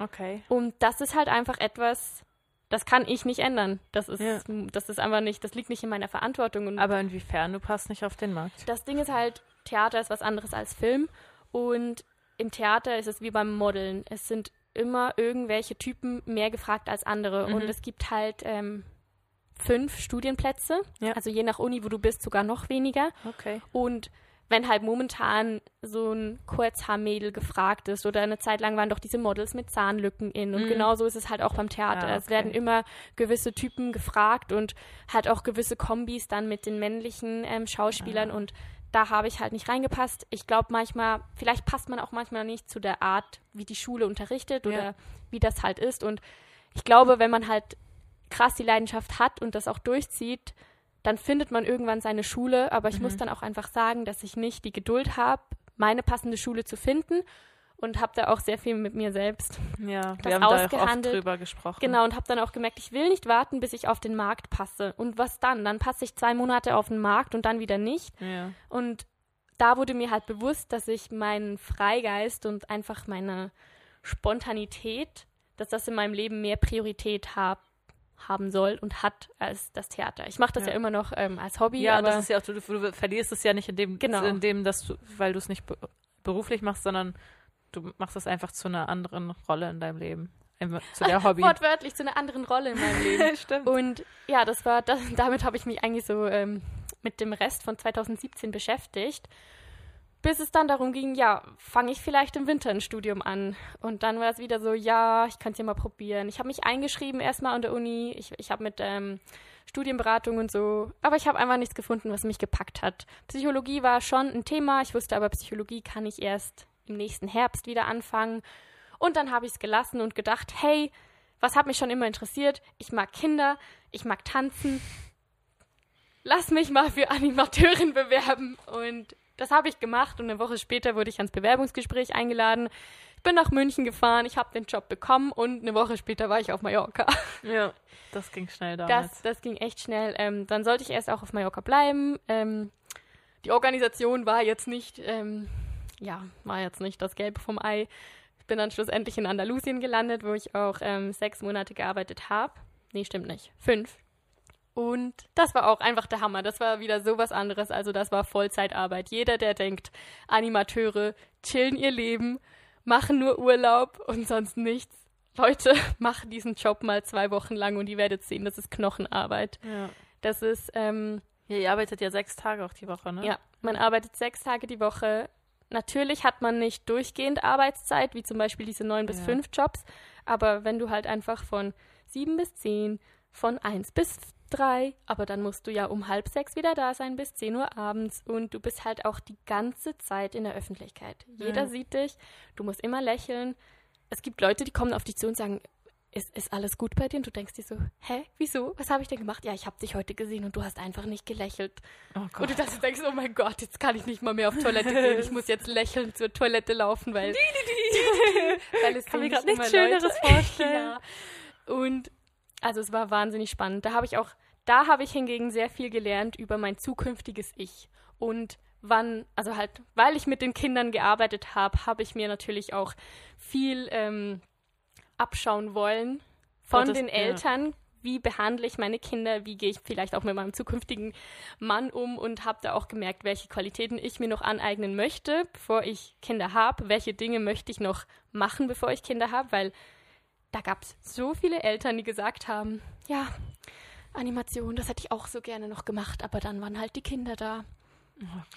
Okay. Und das ist halt einfach etwas, das kann ich nicht ändern. Das ist, Ja. das ist einfach nicht, das liegt nicht in meiner Verantwortung. Und Aber inwiefern du passt nicht auf den Markt? das Ding ist halt, Theater ist was anderes als Film. Und im Theater ist es wie beim Modeln. Es sind immer irgendwelche Typen mehr gefragt als andere. Mhm. Und es gibt halt ähm, fünf Studienplätze. Ja. Also je nach Uni, wo du bist, sogar noch weniger. Okay. Und wenn halt momentan so ein Kurzhaarmädel gefragt ist oder eine Zeit lang waren doch diese Models mit Zahnlücken in und Mhm. genauso ist es halt auch beim Theater. Ah, Es okay. werden immer gewisse Typen gefragt und halt auch gewisse Kombis dann mit den männlichen ähm, Schauspielern Ah. und da habe ich halt nicht reingepasst. Ich glaube manchmal, vielleicht passt man auch manchmal nicht zu der Art, wie die Schule unterrichtet oder Ja. wie das halt ist und ich glaube, wenn man halt krass die Leidenschaft hat und das auch durchzieht, dann findet man irgendwann seine Schule. Aber ich Mhm. muss dann auch einfach sagen, dass ich nicht die Geduld habe, meine passende Schule zu finden und habe da auch sehr viel mit mir selbst. Ja, Das wir haben da auch oft ausgehandelt. drüber gesprochen. Genau, und habe dann auch gemerkt, ich will nicht warten, bis ich auf den Markt passe. Und was dann? Dann passe ich zwei Monate auf den Markt und dann wieder nicht. Ja. Und da wurde mir halt bewusst, dass ich meinen Freigeist und einfach meine Spontanität, dass das in meinem Leben mehr Priorität hab, haben soll und hat als das Theater. Ich mache das ja. ja, immer noch ähm, als Hobby. Ja, aber das ist ja auch, du, du verlierst es ja nicht in dem, genau. in dem dass du, weil du es nicht be beruflich machst, sondern du machst es einfach zu einer anderen Rolle in deinem Leben. Zu der <laughs> Hobby. Wortwörtlich zu einer anderen Rolle in meinem Leben. <laughs> Stimmt. Und ja, das war, das, damit habe ich mich eigentlich so ähm, mit dem Rest von 2017 beschäftigt bis es dann darum ging, ja, fange ich vielleicht im Winter ein Studium an. Und dann war es wieder so, ja, ich kann es ja mal probieren. Ich habe mich eingeschrieben erstmal an der Uni. Ich, ich habe mit ähm, Studienberatung und so, aber ich habe einfach nichts gefunden, was mich gepackt hat. Psychologie war schon ein Thema. Ich wusste aber, Psychologie kann ich erst im nächsten Herbst wieder anfangen. Und dann habe ich es gelassen und gedacht, hey, was hat mich schon immer interessiert? Ich mag Kinder, ich mag tanzen. Lass mich mal für Animateurin <laughs> bewerben. Und das habe ich gemacht und eine Woche später wurde ich ans Bewerbungsgespräch eingeladen. Ich bin nach München gefahren, ich habe den Job bekommen und eine Woche später war ich auf Mallorca. <laughs> Ja, das ging schnell damals. Das, das ging echt schnell. Ähm, dann sollte ich erst auch auf Mallorca bleiben. Ähm, die Organisation war jetzt nicht, ähm, ja, war jetzt nicht das Gelbe vom Ei. Ich bin dann schlussendlich in Andalusien gelandet, wo ich auch ähm, sechs Monate gearbeitet habe. Nee, stimmt nicht. Fünf. Und das war auch einfach der Hammer. Das war wieder so was anderes. Also das war Vollzeitarbeit. Jeder, der denkt, Animateure chillen ihr Leben, machen nur Urlaub und sonst nichts. Leute, <laughs> machen diesen Job mal zwei Wochen lang und ihr werdet sehen, das ist Knochenarbeit. Ja. Das ist, ähm, ja, ihr arbeitet ja sechs Tage auch die Woche, ne? Ja, man arbeitet sechs Tage die Woche. Natürlich hat man nicht durchgehend Arbeitszeit, wie zum Beispiel diese neun bis ja. fünf Jobs, aber wenn du halt einfach von sieben bis zehn, von eins bis drei, aber dann musst du ja um halb sechs wieder da sein bis zehn Uhr abends und du bist halt auch die ganze Zeit in der Öffentlichkeit. Jeder ja. sieht dich, du musst immer lächeln. Es gibt Leute, die kommen auf dich zu und sagen, ist, ist alles gut bei dir? Und du denkst dir so, hä, wieso? Was habe ich denn gemacht? Ja, ich habe dich heute gesehen und du hast einfach nicht gelächelt. Oh und du denkst, oh mein Gott, jetzt kann ich nicht mal mehr auf Toilette gehen. Ich muss jetzt lächelnd zur Toilette laufen, weil, <laughs> <laughs> weil es kann mir gerade nichts Schöneres <laughs> vorstellen. ja. Und also es war wahnsinnig spannend. Da habe ich auch, da habe ich hingegen sehr viel gelernt über mein zukünftiges Ich. Und wann, also halt, weil ich mit den Kindern gearbeitet habe, habe ich mir natürlich auch viel ähm, abschauen wollen von das, den Eltern. Ja. Wie behandle ich meine Kinder? Wie gehe ich vielleicht auch mit meinem zukünftigen Mann um? Und habe da auch gemerkt, welche Qualitäten ich mir noch aneignen möchte, bevor ich Kinder habe. Welche Dinge möchte ich noch machen, bevor ich Kinder habe? Weil da gab es so viele Eltern, die gesagt haben, ja, Animation, das hätte ich auch so gerne noch gemacht, aber dann waren halt die Kinder da.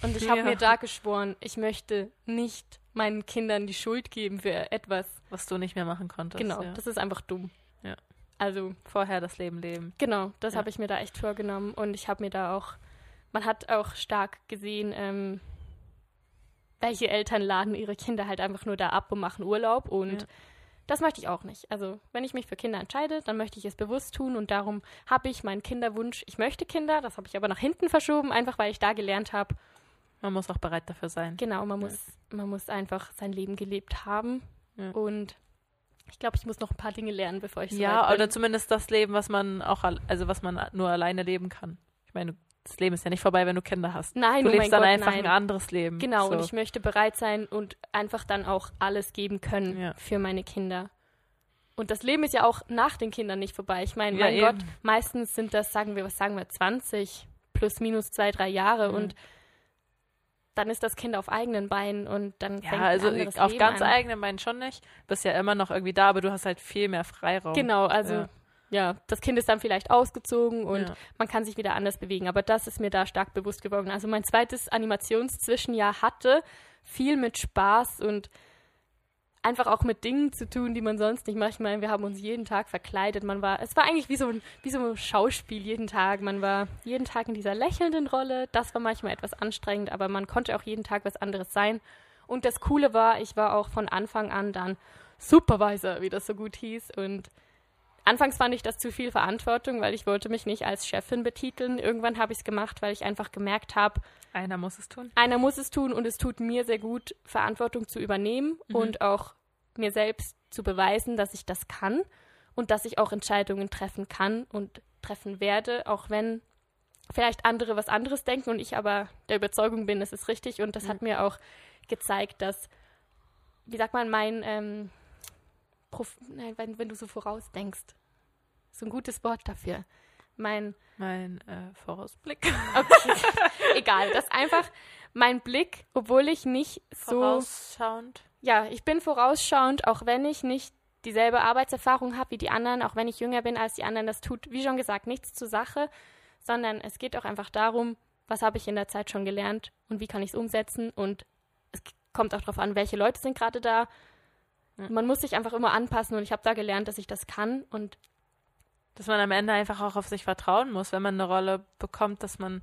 Und ich habe ja. mir da geschworen, ich möchte nicht meinen Kindern die Schuld geben für etwas. Was du nicht mehr machen konntest. Genau, ja. das ist einfach dumm. Ja. Also vorher das Leben leben. Genau, das ja. habe ich mir da echt vorgenommen und ich habe mir da auch, man hat auch stark gesehen, ähm, welche Eltern laden ihre Kinder halt einfach nur da ab und machen Urlaub und das möchte ich auch nicht. Also, wenn ich mich für Kinder entscheide, dann möchte ich es bewusst tun und darum habe ich meinen Kinderwunsch, ich möchte Kinder, das habe ich aber nach hinten verschoben, einfach weil ich da gelernt habe. Man muss auch bereit dafür sein. Genau, man muss, man muss einfach sein Leben gelebt haben. Ja. Und ich glaube, ich muss noch ein paar Dinge lernen, bevor ich so Ja, oder zumindest das Leben, was man auch, also was man nur alleine leben kann. Ich meine, das Leben ist ja nicht vorbei, wenn du Kinder hast. Nein, du oh lebst dann Gott, einfach nein. ein anderes Leben. Genau, so. und ich möchte bereit sein und einfach dann auch alles geben können ja. für meine Kinder. Und das Leben ist ja auch nach den Kindern nicht vorbei. Ich meine, ja, mein eben. Gott, meistens sind das, sagen wir, was sagen wir, 20 plus minus zwei, drei Jahre Mhm. und dann ist das Kind auf eigenen Beinen und dann Ja, fängt also ein anderes auf Leben ganz an. eigenen Beinen schon nicht. Bist ja immer noch irgendwie da, aber du hast halt viel mehr Freiraum. Genau, also Ja. Ja. das Kind ist dann vielleicht ausgezogen und Ja. man kann sich wieder anders bewegen. Aber das ist mir da stark bewusst geworden. Also mein zweites Animationszwischenjahr hatte viel mit Spaß und einfach auch mit Dingen zu tun, die man sonst nicht macht. Ich meine, wir haben uns jeden Tag verkleidet. Man war, es war eigentlich wie so ein, wie so ein Schauspiel jeden Tag. Man war jeden Tag in dieser lächelnden Rolle. Das war manchmal etwas anstrengend, aber man konnte auch jeden Tag was anderes sein. Und das Coole war, ich war auch von Anfang an dann Supervisor, wie das so gut hieß. Und anfangs fand ich das zu viel Verantwortung, weil ich wollte mich nicht als Chefin betiteln. Irgendwann habe ich es gemacht, weil ich einfach gemerkt habe, Einer muss es tun. einer muss es tun und es tut mir sehr gut, Verantwortung zu übernehmen Mhm. und auch mir selbst zu beweisen, dass ich das kann und dass ich auch Entscheidungen treffen kann und treffen werde, auch wenn vielleicht andere was anderes denken und ich aber der Überzeugung bin, es ist richtig und das Mhm. hat mir auch gezeigt, dass, wie sagt man, mein, ähm, wenn, wenn du so vorausdenkst, so ein gutes Wort dafür? Mein, Mein äh, Vorausblick. okay, <laughs> egal, das ist einfach mein Blick, obwohl ich nicht so, Vorausschauend. ja, ich bin vorausschauend, auch wenn ich nicht dieselbe Arbeitserfahrung habe wie die anderen, auch wenn ich jünger bin als die anderen, das tut, wie schon gesagt, nichts zur Sache, sondern es geht auch einfach darum, was habe ich in der Zeit schon gelernt und wie kann ich es umsetzen und es kommt auch darauf an, welche Leute sind gerade da. Man muss sich einfach immer anpassen und ich habe da gelernt, dass ich das kann und Dass man am Ende einfach auch auf sich vertrauen muss, wenn man eine Rolle bekommt, dass man,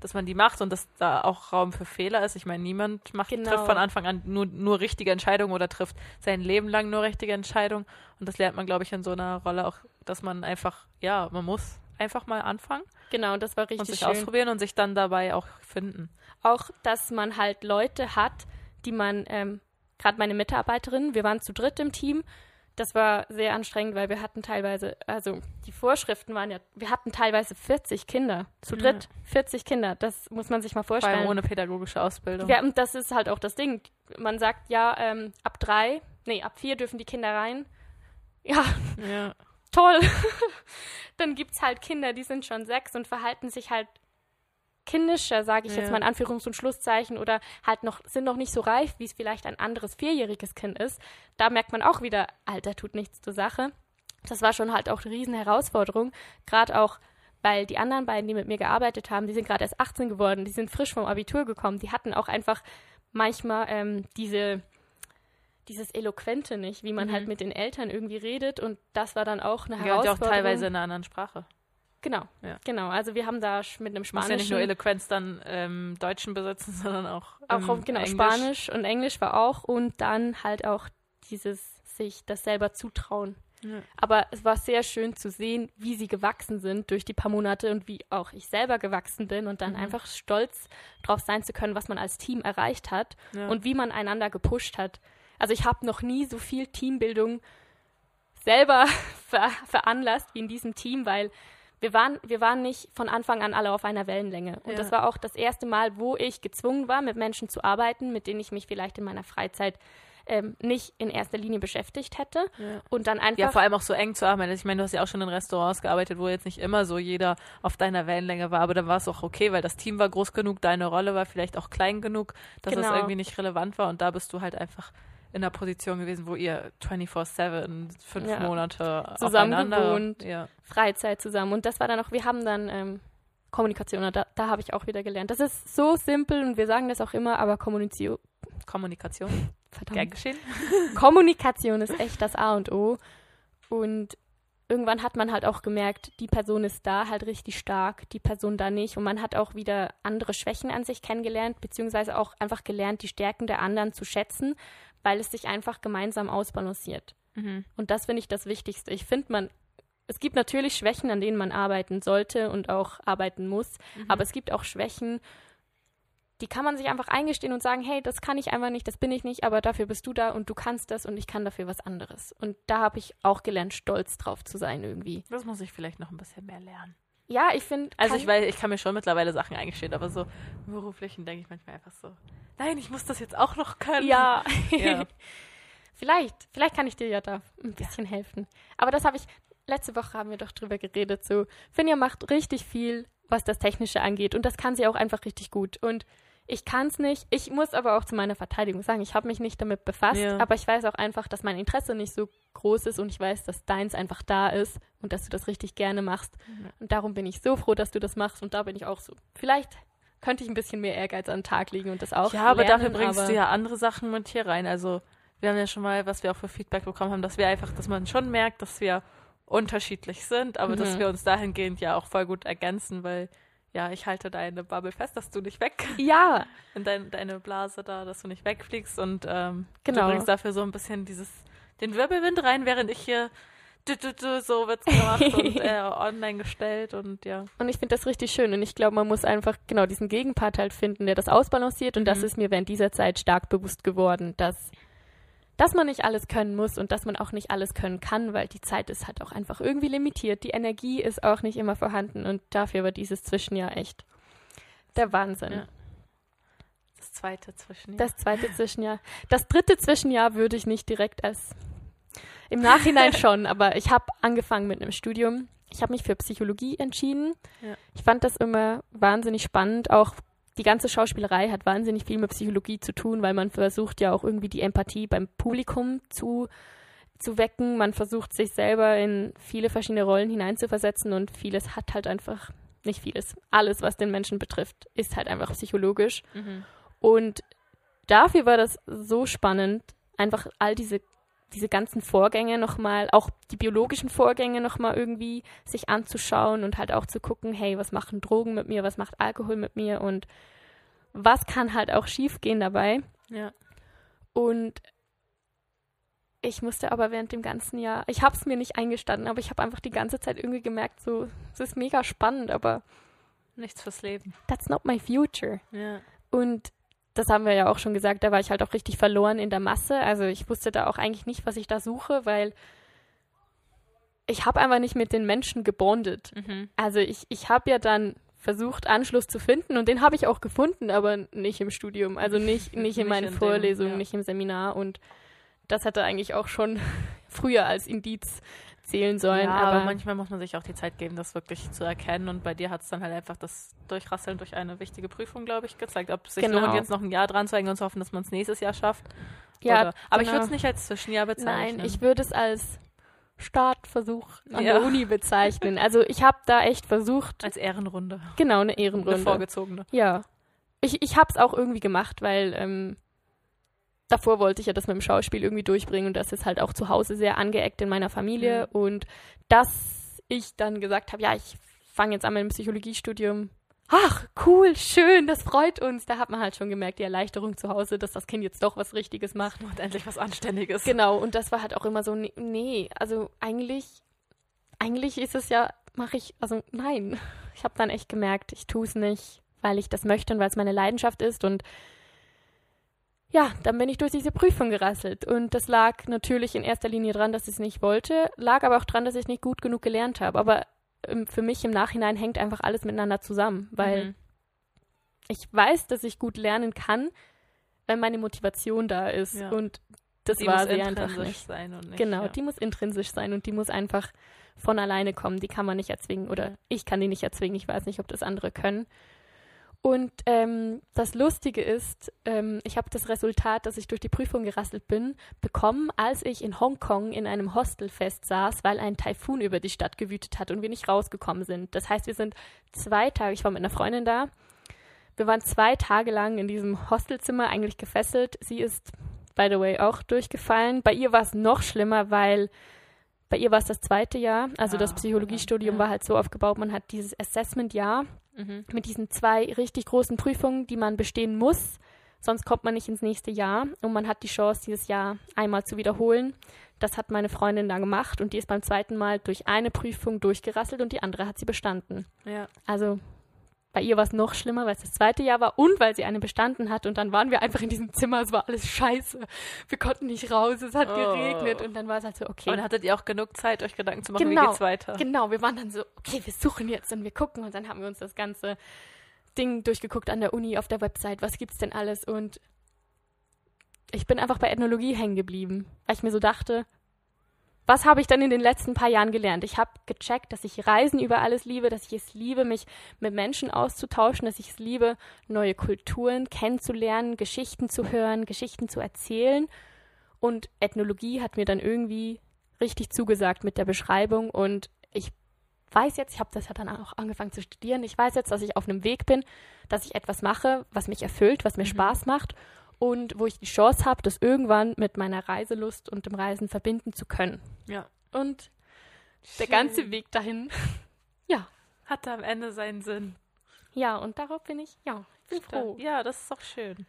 dass man die macht und dass da auch Raum für Fehler ist. Ich meine, niemand macht, Genau. trifft von Anfang an nur, nur richtige Entscheidungen oder trifft sein Leben lang nur richtige Entscheidungen. Und das lernt man, glaube ich, in so einer Rolle auch, dass man einfach, ja, man muss einfach mal anfangen genau, das war und richtig sich schön. ausprobieren und sich dann dabei auch finden. auch, dass man halt Leute hat, die man, ähm, gerade meine Mitarbeiterin, wir waren zu dritt im Team. Das war sehr anstrengend, weil wir hatten teilweise, also die Vorschriften waren ja, wir hatten teilweise 40 Kinder. Zu Ja. dritt 40 Kinder. Das muss man sich mal Vor allem vorstellen. ohne pädagogische Ausbildung. Ja, und das ist halt auch das Ding. Man sagt ja, ähm, ab drei, nee, ab vier dürfen die Kinder rein. Ja, Ja. toll. <laughs> Dann gibt's halt Kinder, die sind schon sechs und verhalten sich halt kindischer, sage ich jetzt Ja. mal in Anführungs- und Schlusszeichen, oder halt noch, sind noch nicht so reif, wie es vielleicht ein anderes vierjähriges Kind ist. Da merkt man auch wieder, Alter tut nichts zur Sache. Das war schon halt auch eine riesen Herausforderung, gerade auch, weil die anderen beiden, die mit mir gearbeitet haben, die sind gerade erst 18 geworden, die sind frisch vom Abitur gekommen, die hatten auch einfach manchmal ähm, diese dieses Eloquente nicht, wie man Mhm. halt mit den Eltern irgendwie redet und das war dann auch eine Ja, und ja auch Herausforderung. teilweise in einer anderen Sprache. Genau, Ja. genau. Also wir haben da mit einem Spanischen, ja nicht nur Eloquenz dann im Deutschen besitzen, <laughs> sondern auch, auch auf- genau Englisch. Spanisch und Englisch war auch und dann halt auch dieses sich das selber zutrauen. Ja. Aber es war sehr schön zu sehen, wie sie gewachsen sind durch die paar Monate und wie auch ich selber gewachsen bin und dann Mhm. einfach stolz drauf sein zu können, was man als Team erreicht hat Ja. und wie man einander gepusht hat. Also ich habe noch nie so viel Teambildung selber <laughs> ver veranlasst wie in diesem Team, weil wir waren, wir waren nicht von Anfang an alle auf einer Wellenlänge. Und Ja. das war auch das erste Mal, wo ich gezwungen war, mit Menschen zu arbeiten, mit denen ich mich vielleicht in meiner Freizeit ähm, nicht in erster Linie beschäftigt hätte. Ja. Und dann einfach. Ja, vor allem auch so eng zu arbeiten. Ich meine, du hast ja auch schon in Restaurants gearbeitet, wo jetzt nicht immer so jeder auf deiner Wellenlänge war, aber dann war es auch okay, weil das Team war groß genug, deine Rolle war vielleicht auch klein genug, dass es Genau. irgendwie nicht relevant war und da bist du halt einfach in einer Position gewesen, wo ihr 24-7, fünf Ja. Monate Zusammen gewohnt. Ja. Freizeit zusammen. Und das war dann auch, wir haben dann ähm, Kommunikation, da, da habe ich auch wieder gelernt. Das ist so simpel und wir sagen das auch immer, aber Kommunikation, Kommunikation, <laughs> verdammt. gern geschehen. <laughs> <laughs> Kommunikation ist echt das A und O. Und irgendwann hat man halt auch gemerkt, die Person ist da halt richtig stark, die Person da nicht. Und man hat auch wieder andere Schwächen an sich kennengelernt, beziehungsweise auch einfach gelernt, die Stärken der anderen zu schätzen, weil es sich einfach gemeinsam ausbalanciert. Mhm. Und das finde ich das Wichtigste. Ich finde, man, es gibt natürlich Schwächen, an denen man arbeiten sollte und auch arbeiten muss, Mhm. aber es gibt auch Schwächen, die kann man sich einfach eingestehen und sagen, hey, das kann ich einfach nicht, das bin ich nicht, aber dafür bist du da und du kannst das und ich kann dafür was anderes. Und da habe ich auch gelernt, stolz drauf zu sein irgendwie. Das muss ich vielleicht noch ein bisschen mehr lernen. Ja, ich finde. Also ich weiß, ich kann mir schon mittlerweile Sachen eingestehen, aber so im beruflichen denke ich manchmal einfach so, nein, ich muss das jetzt auch noch können. Ja. <laughs> Ja. vielleicht, vielleicht kann ich dir ja da ein bisschen helfen. Aber das habe ich, letzte Woche haben wir doch drüber geredet, so, Finja macht richtig viel, was das Technische angeht und das kann sie auch einfach richtig gut und ich kann es nicht. Ich muss aber auch zu meiner Verteidigung sagen, ich habe mich nicht damit befasst, Ja. aber ich weiß auch einfach, dass mein Interesse nicht so groß ist und ich weiß, dass deins einfach da ist und dass du das richtig gerne machst. Ja. Und darum bin ich so froh, dass du das machst und da bin ich auch so. Vielleicht könnte ich ein bisschen mehr Ehrgeiz an den Tag legen und das auch Ja, aber lernen, dafür bringst aber du ja andere Sachen mit hier rein. Also wir haben ja schon mal, was wir auch für Feedback bekommen haben, dass wir einfach, dass man schon merkt, dass wir unterschiedlich sind, aber dass Mhm. wir uns dahingehend ja auch voll gut ergänzen, weil ja, ich halte deine Bubble fest, dass du nicht weg <laughs> Ja, in dein, deine Blase da, dass du nicht wegfliegst und ähm, Genau. du bringst dafür so ein bisschen dieses den Wirbelwind rein, während ich hier so wird's gemacht und <laughs> äh, online gestellt und ja. Und ich finde das richtig schön. Und ich glaube, man muss einfach genau diesen Gegenpart halt finden, der das ausbalanciert. Und das Mhm. ist mir während dieser Zeit stark bewusst geworden, dass, dass man nicht alles können muss und dass man auch nicht alles können kann, weil die Zeit ist halt auch einfach irgendwie limitiert. Die Energie ist auch nicht immer vorhanden. Und dafür war dieses Zwischenjahr echt der Wahnsinn. Ja. Das zweite zwischen Das zweite Zwischenjahr. Das dritte Zwischenjahr würde ich nicht direkt als. Im Nachhinein schon, aber ich habe angefangen mit einem Studium. Ich habe mich für Psychologie entschieden. Ja. Ich fand das immer wahnsinnig spannend. Auch die ganze Schauspielerei hat wahnsinnig viel mit Psychologie zu tun, weil man versucht ja auch irgendwie die Empathie beim Publikum zu, zu wecken. Man versucht sich selber in viele verschiedene Rollen hineinzuversetzen und vieles hat halt einfach, nicht vieles, alles, was den Menschen betrifft, ist halt einfach psychologisch. Mhm. Und dafür war das so spannend, einfach all diese, diese ganzen Vorgänge nochmal, auch die biologischen Vorgänge nochmal irgendwie sich anzuschauen und halt auch zu gucken, hey, was machen Drogen mit mir, was macht Alkohol mit mir und was kann halt auch schiefgehen dabei. Ja. Und ich musste aber während dem ganzen Jahr, ich habe es mir nicht eingestanden, aber ich habe einfach die ganze Zeit irgendwie gemerkt, so, es ist mega spannend, aber Nichts fürs Leben. that's not my future. Ja. Und das haben wir ja auch schon gesagt, da war ich halt auch richtig verloren in der Masse. Also ich wusste da auch eigentlich nicht, was ich da suche, weil ich habe einfach nicht mit den Menschen gebondet. Mhm. Also ich, ich habe ja dann versucht, Anschluss zu finden und den habe ich auch gefunden, aber nicht im Studium. Also <laughs> nicht, nicht in meinen Vorlesungen, ja. nicht im Seminar. Und das hätte eigentlich auch schon <laughs> früher als Indiz zählen sollen. ja, aber, aber manchmal muss man sich auch die Zeit geben, das wirklich zu erkennen. Und bei dir hat es dann halt einfach das Durchrasseln durch eine wichtige Prüfung, glaube ich, gezeigt. Ob es sich Genau. lohnt, jetzt noch ein Jahr dran zu hängen und zu hoffen, dass man es nächstes Jahr schafft. ja, Oder, aber ich genau. würde es nicht als Zwischenjahr bezeichnen. Nein, ich würde es als Startversuch an Ja. der Uni bezeichnen. Also ich habe da echt versucht, als Ehrenrunde. genau eine Eine Ehrenrunde. vorgezogene. Ja. Ich, ich habe es auch irgendwie gemacht, weil ähm, davor wollte ich ja das mit dem Schauspiel irgendwie durchbringen und das ist halt auch zu Hause sehr angeeckt in meiner Familie. Und dass ich dann gesagt habe, ja, ich fange jetzt an mit dem Psychologiestudium. Ach, cool, schön, das freut uns. Da hat man halt schon gemerkt, die Erleichterung zu Hause, dass das Kind jetzt doch was Richtiges macht. Und endlich was Anständiges. Genau, und das war halt auch immer so, nee, nee also eigentlich, eigentlich ist es ja, mache ich, also nein. Ich habe dann echt gemerkt, ich tue es nicht, weil ich das möchte und weil es meine Leidenschaft ist und ja, dann bin ich durch diese Prüfung gerasselt und das lag natürlich in erster Linie dran, dass ich es nicht wollte, lag aber auch dran, dass ich nicht gut genug gelernt habe. Aber ähm, für mich im Nachhinein hängt einfach alles miteinander zusammen, weil Mhm. ich weiß, dass ich gut lernen kann, wenn meine Motivation da ist Ja. und das die war muss sie einfach intrinsisch nicht. sein und nicht. Genau, ja. die muss intrinsisch sein und die muss einfach von alleine kommen. Die kann man nicht erzwingen oder ich kann die nicht erzwingen. Ich weiß nicht, ob das andere können. Und ähm, das Lustige ist, ähm, ich habe das Resultat, dass ich durch die Prüfung gerasselt bin, bekommen, als ich in Hongkong in einem Hostelfest saß, weil ein Taifun über die Stadt gewütet hat und wir nicht rausgekommen sind. Das heißt, wir sind zwei Tage, ich war mit einer Freundin da, wir waren zwei Tage lang in diesem Hostelzimmer eigentlich gefesselt. Sie ist, by the way, auch durchgefallen. Bei ihr war es noch schlimmer, weil bei ihr war es das zweite Jahr. Also Ah, das Psychologiestudium ja. war halt so aufgebaut, man hat dieses Assessment-Jahr Mhm. mit diesen zwei richtig großen Prüfungen, die man bestehen muss. Sonst kommt man nicht ins nächste Jahr und man hat die Chance, dieses Jahr einmal zu wiederholen. Das hat meine Freundin da gemacht und die ist beim zweiten Mal durch eine Prüfung durchgerasselt und die andere hat sie bestanden. Ja. Also bei ihr war es noch schlimmer, weil es das zweite Jahr war und weil sie eine bestanden hat. Und dann waren wir einfach in diesem Zimmer, es war alles scheiße. Wir konnten nicht raus, es hat Oh. geregnet und dann war es halt so, okay. Dann hattet ihr auch genug Zeit, euch Gedanken zu machen, wie Genau. geht's weiter? Genau, wir waren dann so, okay, wir suchen jetzt und wir gucken und dann haben wir uns das ganze Ding durchgeguckt an der Uni auf der Website, was gibt's denn alles und ich bin einfach bei Ethnologie hängen geblieben, weil ich mir so dachte, was habe ich dann in den letzten paar Jahren gelernt? Ich habe gecheckt, dass ich Reisen über alles liebe, dass ich es liebe, mich mit Menschen auszutauschen, dass ich es liebe, neue Kulturen kennenzulernen, Geschichten zu hören, Geschichten zu erzählen. Und Ethnologie hat mir dann irgendwie richtig zugesagt mit der Beschreibung und ich weiß jetzt, ich habe das ja dann auch angefangen zu studieren, ich weiß jetzt, dass ich auf einem Weg bin, dass ich etwas mache, was mich erfüllt, was mir Mhm. Spaß macht und wo ich die Chance habe, das irgendwann mit meiner Reiselust und dem Reisen verbinden zu können. Ja. Und der Schön. ganze Weg dahin, <laughs> ja, Hatte am Ende seinen Sinn. ja, und darauf bin ich, ja, ich bin froh. Ja, das ist doch schön.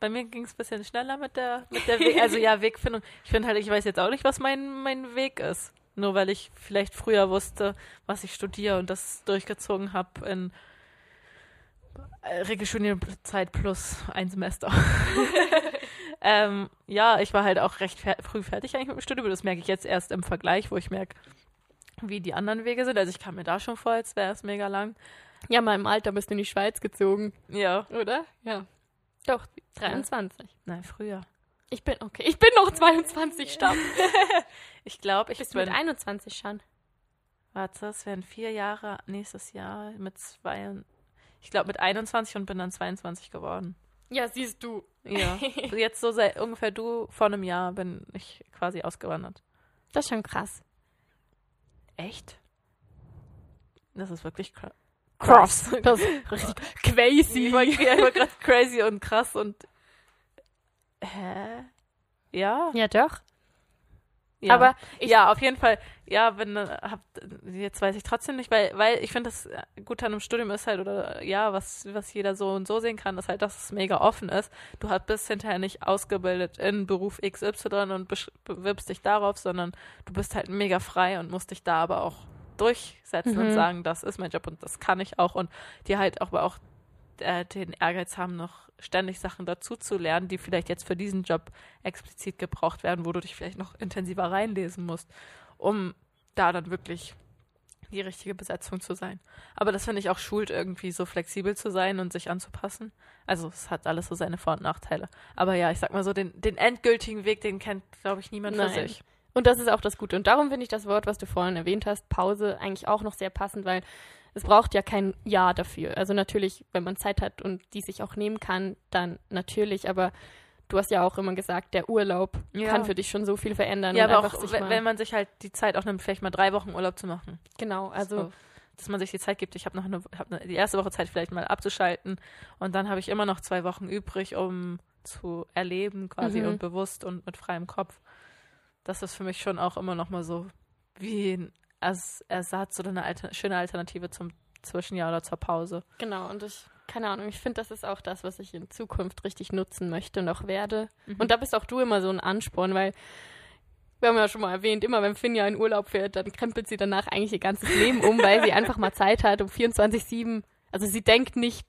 Bei mir ging es ein bisschen schneller mit der, mit der <laughs> Weg, also ja, Wegfindung. Ich finde halt, ich weiß jetzt auch nicht, was mein, mein Weg ist. Nur weil ich vielleicht früher wusste, was ich studiere und das durchgezogen habe in Regelstudienzeit plus ein Semester. <laughs> <laughs> ähm, ja, ich war halt auch recht fer früh fertig eigentlich mit dem Studium. Das merke ich jetzt erst im Vergleich, wo ich merke, wie die anderen Wege sind. Also ich kam mir da schon vor, als wäre es mega lang. Ja, mal im Alter bist du in die Schweiz gezogen, Ja. oder? Ja. Doch, 23. Nein, früher. Ich bin, okay, ich bin noch 22, <laughs> stopp. Ich glaube, ich Bist du mit bin. 21 schon? Warte, es werden vier Jahre nächstes Jahr mit zwei. Ich glaube mit 21 und bin dann 22 geworden. Ja, siehst du. Ja. <laughs> Jetzt so seit ungefähr du vor einem Jahr bin ich quasi ausgewandert. Das ist schon krass. Echt? Das ist wirklich krass. Cross. Das ist <laughs> richtig crazy. Ich war gerade crazy und krass und. Hä? Ja? Ja, doch. Ja. Aber ich, ja, auf jeden Fall. Ja, wenn äh, habt, jetzt weiß ich trotzdem nicht, weil, weil ich finde, das Gute an einem Studium ist halt, oder ja, was, was jeder so und so sehen kann, ist halt, dass es mega offen ist. Du hast bist hinterher nicht ausgebildet in Beruf XY und bewirbst dich darauf, sondern du bist halt mega frei und musst dich da aber auch durchsetzen und Mhm. sagen, das ist mein Job und das kann ich auch und die halt aber auch äh, den Ehrgeiz haben, noch ständig Sachen dazu zu lernen, die vielleicht jetzt für diesen Job explizit gebraucht werden, wo du dich vielleicht noch intensiver reinlesen musst, um da dann wirklich die richtige Besetzung zu sein. Aber das finde ich auch schult, irgendwie so flexibel zu sein und sich anzupassen. Also es hat alles so seine Vor- und Nachteile. Aber ja, ich sag mal so, den, den endgültigen Weg, den kennt, glaube ich, niemand für Nein. sich. Und das ist auch das Gute. Und darum finde ich das Wort, was du vorhin erwähnt hast, Pause, eigentlich auch noch sehr passend, weil es braucht ja kein Ja dafür. Also natürlich, wenn man Zeit hat und die sich auch nehmen kann, dann natürlich. Aber du hast ja auch immer gesagt, der Urlaub Ja. kann für dich schon so viel verändern. Ja, aber auch, wenn man sich halt die Zeit auch nimmt, vielleicht mal drei Wochen Urlaub zu machen. genau, also so, dass man sich die Zeit gibt. Ich habe noch eine, hab eine, die erste Woche Zeit vielleicht mal abzuschalten und dann habe ich immer noch zwei Wochen übrig, um zu erleben quasi Mhm. und bewusst und mit freiem Kopf. Das ist für mich schon auch immer noch mal so wie ein Ers Ersatz oder eine Alter schöne Alternative zum Zwischenjahr oder zur Pause. genau. Und ich, keine Ahnung, ich finde, das ist auch das, was ich in Zukunft richtig nutzen möchte und auch werde. Mhm. Und da bist auch du immer so ein Ansporn, weil wir haben ja schon mal erwähnt, immer wenn Finja in Urlaub fährt, dann krempelt sie danach eigentlich ihr ganzes Leben um, weil sie einfach mal Zeit hat um 24-7. Also sie denkt nicht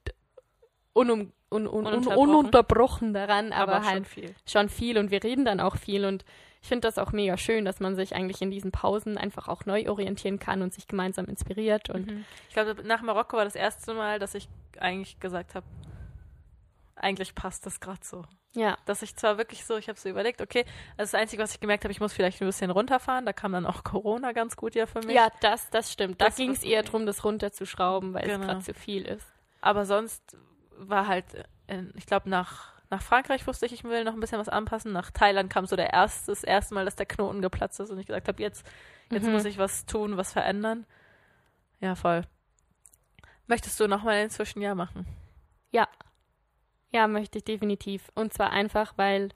unum, un, un, un, Ununterbrochen. ununterbrochen daran, aber, aber halt schon viel. schon viel und wir reden dann auch viel und ich finde das auch mega schön, dass man sich eigentlich in diesen Pausen einfach auch neu orientieren kann und sich gemeinsam inspiriert und Mhm. Ich glaube, nach Marokko war das erste Mal, dass ich eigentlich gesagt habe, eigentlich passt das gerade so. ja, dass ich zwar wirklich so, ich habe so überlegt, okay, also das Einzige, was ich gemerkt habe, ich muss vielleicht ein bisschen runterfahren. Da kam dann auch Corona ganz gut ja für mich. ja, das, das stimmt. Da Das ging es eher darum, das runterzuschrauben, weil es Genau. gerade zu viel ist. Aber sonst war halt, in, ich glaube, nach, nach Frankreich wusste ich, ich will noch ein bisschen was anpassen. Nach Thailand kam so der erste, das erste Mal, dass der Knoten geplatzt ist und ich gesagt habe, jetzt, jetzt Mhm. muss ich was tun, was verändern. Ja, voll. Möchtest du noch mal ein Zwischenjahr machen? Ja, möchte ich definitiv. Und zwar einfach, weil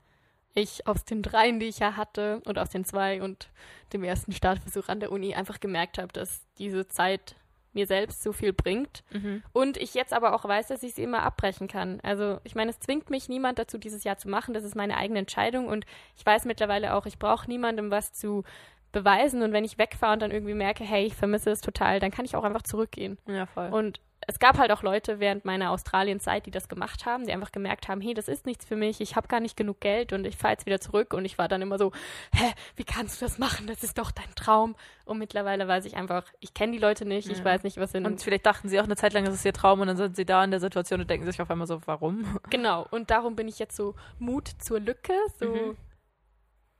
ich aus den dreien, die ich ja hatte, und aus den zwei und dem ersten Startversuch an der Uni einfach gemerkt habe, dass diese Zeit mir selbst so viel bringt. Und ich jetzt aber auch weiß, dass ich sie immer abbrechen kann. Also ich meine, es zwingt mich niemand dazu, dieses Jahr zu machen. Das ist meine eigene Entscheidung. Und ich weiß mittlerweile auch, ich brauche niemandem was zu beweisen. Und wenn ich wegfahre und dann irgendwie merke, hey, ich vermisse es total, dann kann ich auch einfach zurückgehen. Ja, voll. Und es gab halt auch Leute während meiner Australienzeit, die das gemacht haben, die einfach gemerkt haben, hey, das ist nichts für mich, ich habe gar nicht genug Geld und ich fahre jetzt wieder zurück und ich war dann immer so, hä, wie kannst du das machen? Das ist doch dein Traum. Und mittlerweile weiß ich einfach, ich kenne die Leute nicht, ich Ja. weiß nicht, was in und vielleicht dachten sie auch eine Zeit lang, es ist ihr Traum und dann sind sie da in der Situation und denken sich auf einmal so, warum? Genau, und darum bin ich jetzt so Mut zur Lücke, so Mhm.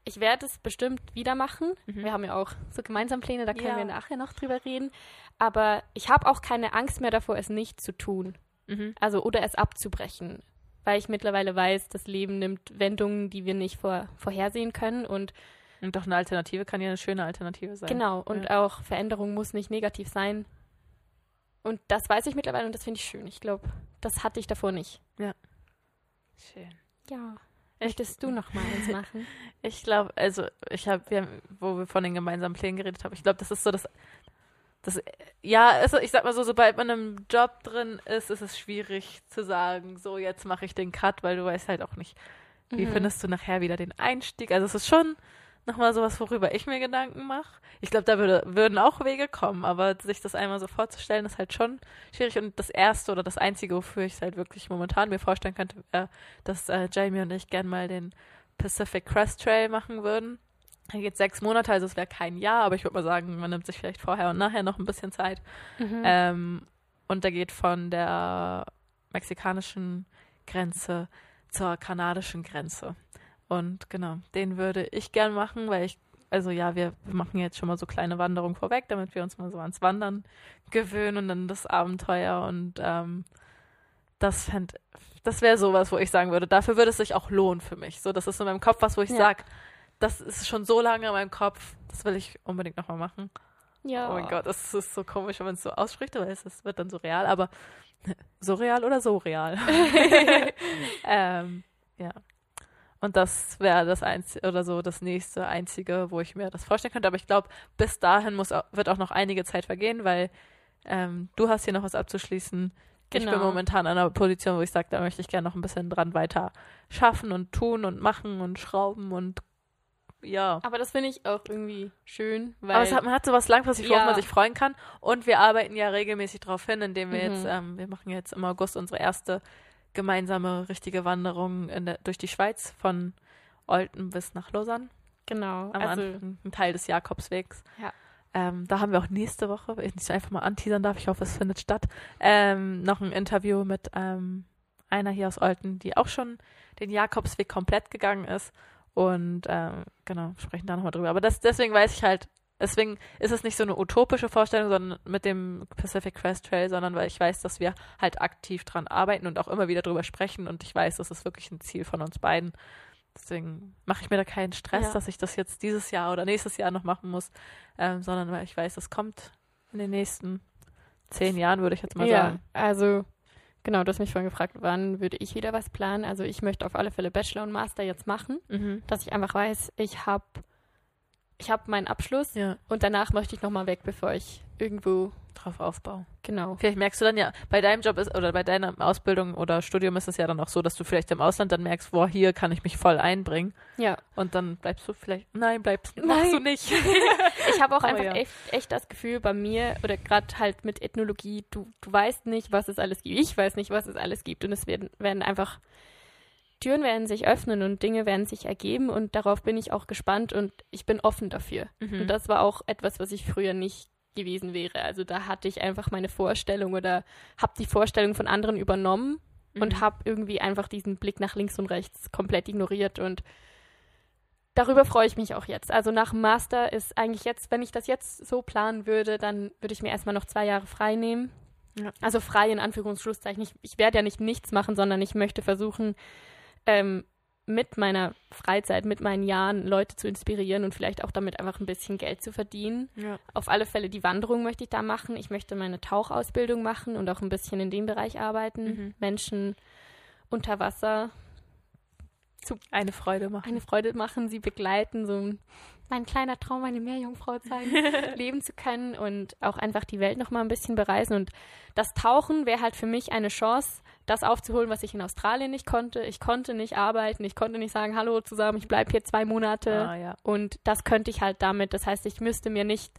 Ich werde es bestimmt wieder machen. Mhm. Wir haben ja auch so gemeinsam Pläne, da können Ja. wir nachher noch drüber reden, aber ich habe auch keine Angst mehr davor, es nicht zu tun. Mhm. Also oder es abzubrechen, weil ich mittlerweile weiß, das Leben nimmt Wendungen, die wir nicht vor, vorhersehen können und Und doch eine Alternative kann ja eine schöne Alternative sein. genau und auch Veränderung muss nicht negativ sein. Und das weiß ich mittlerweile und das finde ich schön. Ich glaube, das hatte ich davor nicht. Schön. Ja. Möchtest du noch mal eins machen? <laughs> Ich glaube, also ich habe, wir haben- wo wir von den gemeinsamen Plänen geredet haben, ich glaube, das ist so das, das, ja, also ich sag mal so, sobald man im Job drin ist, ist es schwierig zu sagen, so jetzt mache ich den Cut, weil du weißt halt auch nicht, wie Mhm. findest du nachher wieder den Einstieg. Also es ist schon nochmal sowas, worüber ich mir Gedanken mache. Ich glaube, da würde, würden auch Wege kommen, aber sich das einmal so vorzustellen, ist halt schon schwierig. Und das Erste oder das Einzige, wofür ich es halt wirklich momentan mir vorstellen könnte, wäre, dass äh, Jamie und ich gern mal den Pacific Crest Trail machen würden. Er geht sechs Monate, also es wäre kein Jahr, aber ich würde mal sagen, man nimmt sich vielleicht vorher und nachher noch ein bisschen Zeit. Mhm. Ähm, und der geht von der mexikanischen Grenze zur kanadischen Grenze. Und genau, den würde ich gern machen, weil ich, also ja, wir machen jetzt schon mal so kleine Wanderungen vorweg, damit wir uns mal so ans Wandern gewöhnen und dann das Abenteuer und ähm, das fänd, das wäre sowas, wo ich sagen würde, dafür würde es sich auch lohnen für mich. So, das ist in meinem Kopf was, wo ich Ja. sag, das ist schon so lange in meinem Kopf, das will ich unbedingt nochmal machen. Ja. Oh mein Gott, das ist so komisch, wenn man es so ausspricht, aber es es wird dann so real, aber <laughs> so real oder so real. <laughs> <laughs> ähm, ja. Und das wäre das einzige oder so das nächste einzige, wo ich mir das vorstellen könnte. Aber ich glaube, bis dahin muss wird auch noch einige Zeit vergehen, weil ähm, du hast hier noch was abzuschließen. Ich bin Genau. momentan an einer Position, wo ich sage, da möchte ich gerne noch ein bisschen dran weiter schaffen und tun und machen und schrauben und ja. Aber das finde ich auch irgendwie schön, weil Aber hat, man hat sowas langfristig, worauf Ja. man sich freuen kann. Und wir arbeiten ja regelmäßig darauf hin, indem wir Mhm. jetzt, ähm, wir machen jetzt im August unsere erste gemeinsame richtige Wanderung der, durch die Schweiz von Olten bis nach Lausanne. genau, Am also Anfang ein Teil des Jakobswegs. Ja. Ähm, da haben wir auch nächste Woche, wenn ich nicht einfach mal anteasern darf, ich hoffe, es findet statt, ähm, noch ein Interview mit ähm, einer hier aus Olten, die auch schon den Jakobsweg komplett gegangen ist. Und ähm, genau, sprechen da nochmal drüber. Aber das, deswegen weiß ich halt, deswegen ist es nicht so eine utopische Vorstellung, sondern mit dem Pacific Crest Trail, sondern weil ich weiß, dass wir halt aktiv dran arbeiten und auch immer wieder drüber sprechen und ich weiß, das ist wirklich ein Ziel von uns beiden. Deswegen mache ich mir da keinen Stress, Ja. dass ich das jetzt dieses Jahr oder nächstes Jahr noch machen muss, ähm, sondern weil ich weiß, das kommt in den nächsten zehn Jahren, würde ich jetzt mal ja, sagen. also genau, du hast mich vorhin gefragt, wann würde ich wieder was planen? Also ich möchte auf alle Fälle Bachelor und Master jetzt machen, Mhm. dass ich einfach weiß, ich habe ich habe meinen Abschluss Ja, und danach möchte ich noch mal weg, bevor ich irgendwo drauf aufbauen. genau. Vielleicht merkst du dann ja, bei deinem Job ist oder bei deiner Ausbildung oder Studium ist es ja dann auch so, dass du vielleicht im Ausland dann merkst, boah, hier kann ich mich voll einbringen. Ja, Und dann bleibst du vielleicht, nein, bleibst Nein. machst du nicht. <laughs> ich habe auch Aber einfach ja. echt, echt das Gefühl bei mir oder gerade halt mit Ethnologie, du, du weißt nicht, was es alles gibt. Ich weiß nicht, was es alles gibt und es werden, werden einfach Türen werden sich öffnen und Dinge werden sich ergeben und darauf bin ich auch gespannt und ich bin offen dafür. Mhm. Und das war auch etwas, was ich früher nicht gewesen wäre. Also da hatte ich einfach meine Vorstellung oder habe die Vorstellung von anderen übernommen und Mhm. habe irgendwie einfach diesen Blick nach links und rechts komplett ignoriert und darüber freue ich mich auch jetzt. Also nach dem Master ist eigentlich jetzt, wenn ich das jetzt so planen würde, dann würde ich mir erstmal noch zwei Jahre frei nehmen. Ja. Also frei in Anführungsschlusszeichen. Ich, ich werde ja nicht nichts machen, sondern ich möchte versuchen, ähm, mit meiner Freizeit, mit meinen Jahren Leute zu inspirieren und vielleicht auch damit einfach ein bisschen Geld zu verdienen. ja. Auf alle Fälle die Wanderung möchte ich da machen. Ich möchte meine Tauchausbildung machen und auch ein bisschen in dem Bereich arbeiten. Mhm. Menschen unter Wasser Eine Freude machen. eine Freude machen, sie begleiten, so ein- mein kleiner Traum, eine Meerjungfrau sein, <laughs> leben zu können und auch einfach die Welt noch mal ein bisschen bereisen. Und das Tauchen wäre halt für mich eine Chance, das aufzuholen, was ich in Australien nicht konnte. Ich konnte nicht arbeiten, ich konnte nicht sagen, hallo zusammen, ich bleibe hier zwei Monate. Ah, ja. Und das könnte ich halt damit. Das heißt, ich müsste mir nicht